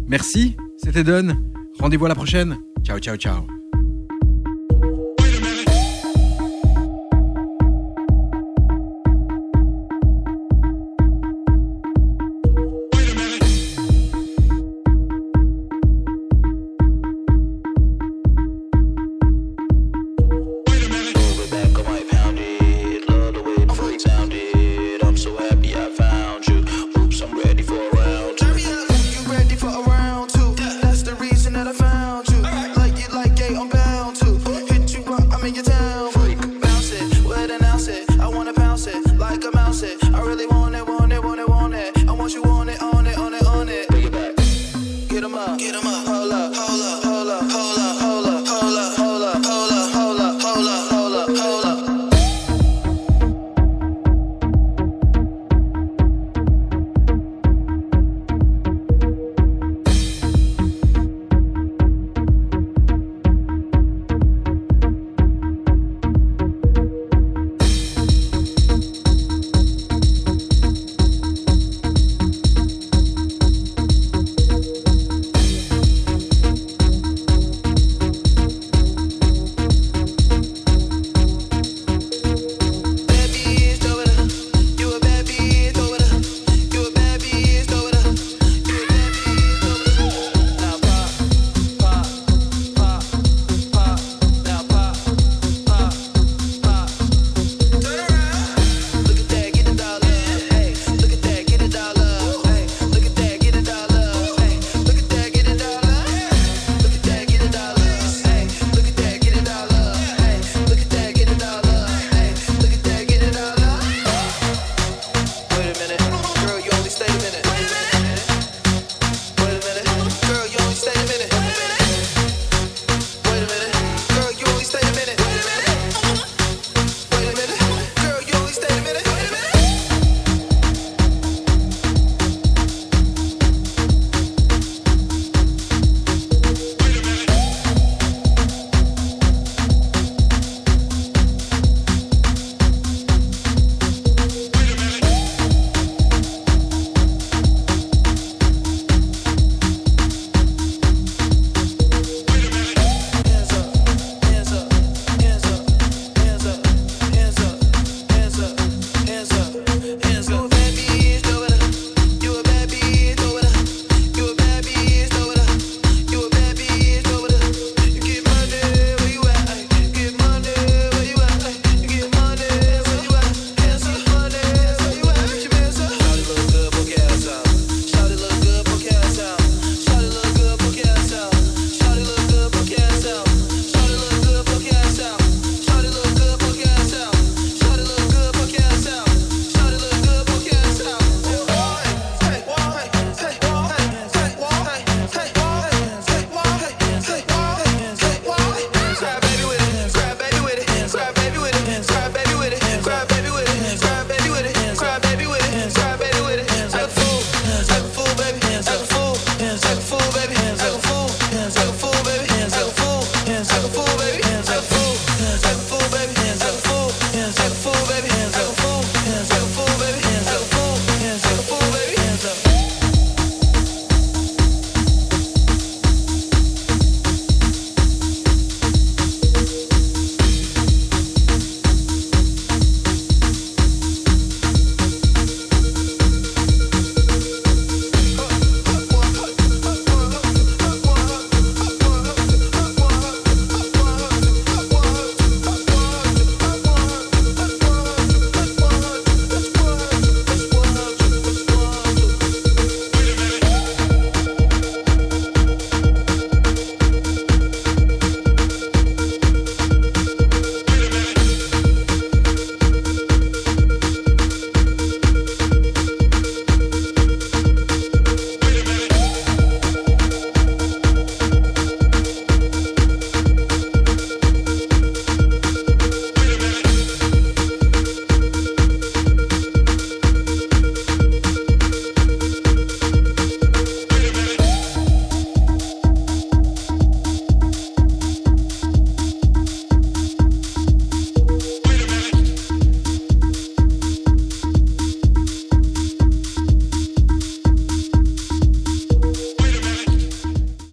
S1: Merci, c'était Don. Rendez-vous à la prochaine. Ciao, ciao, ciao.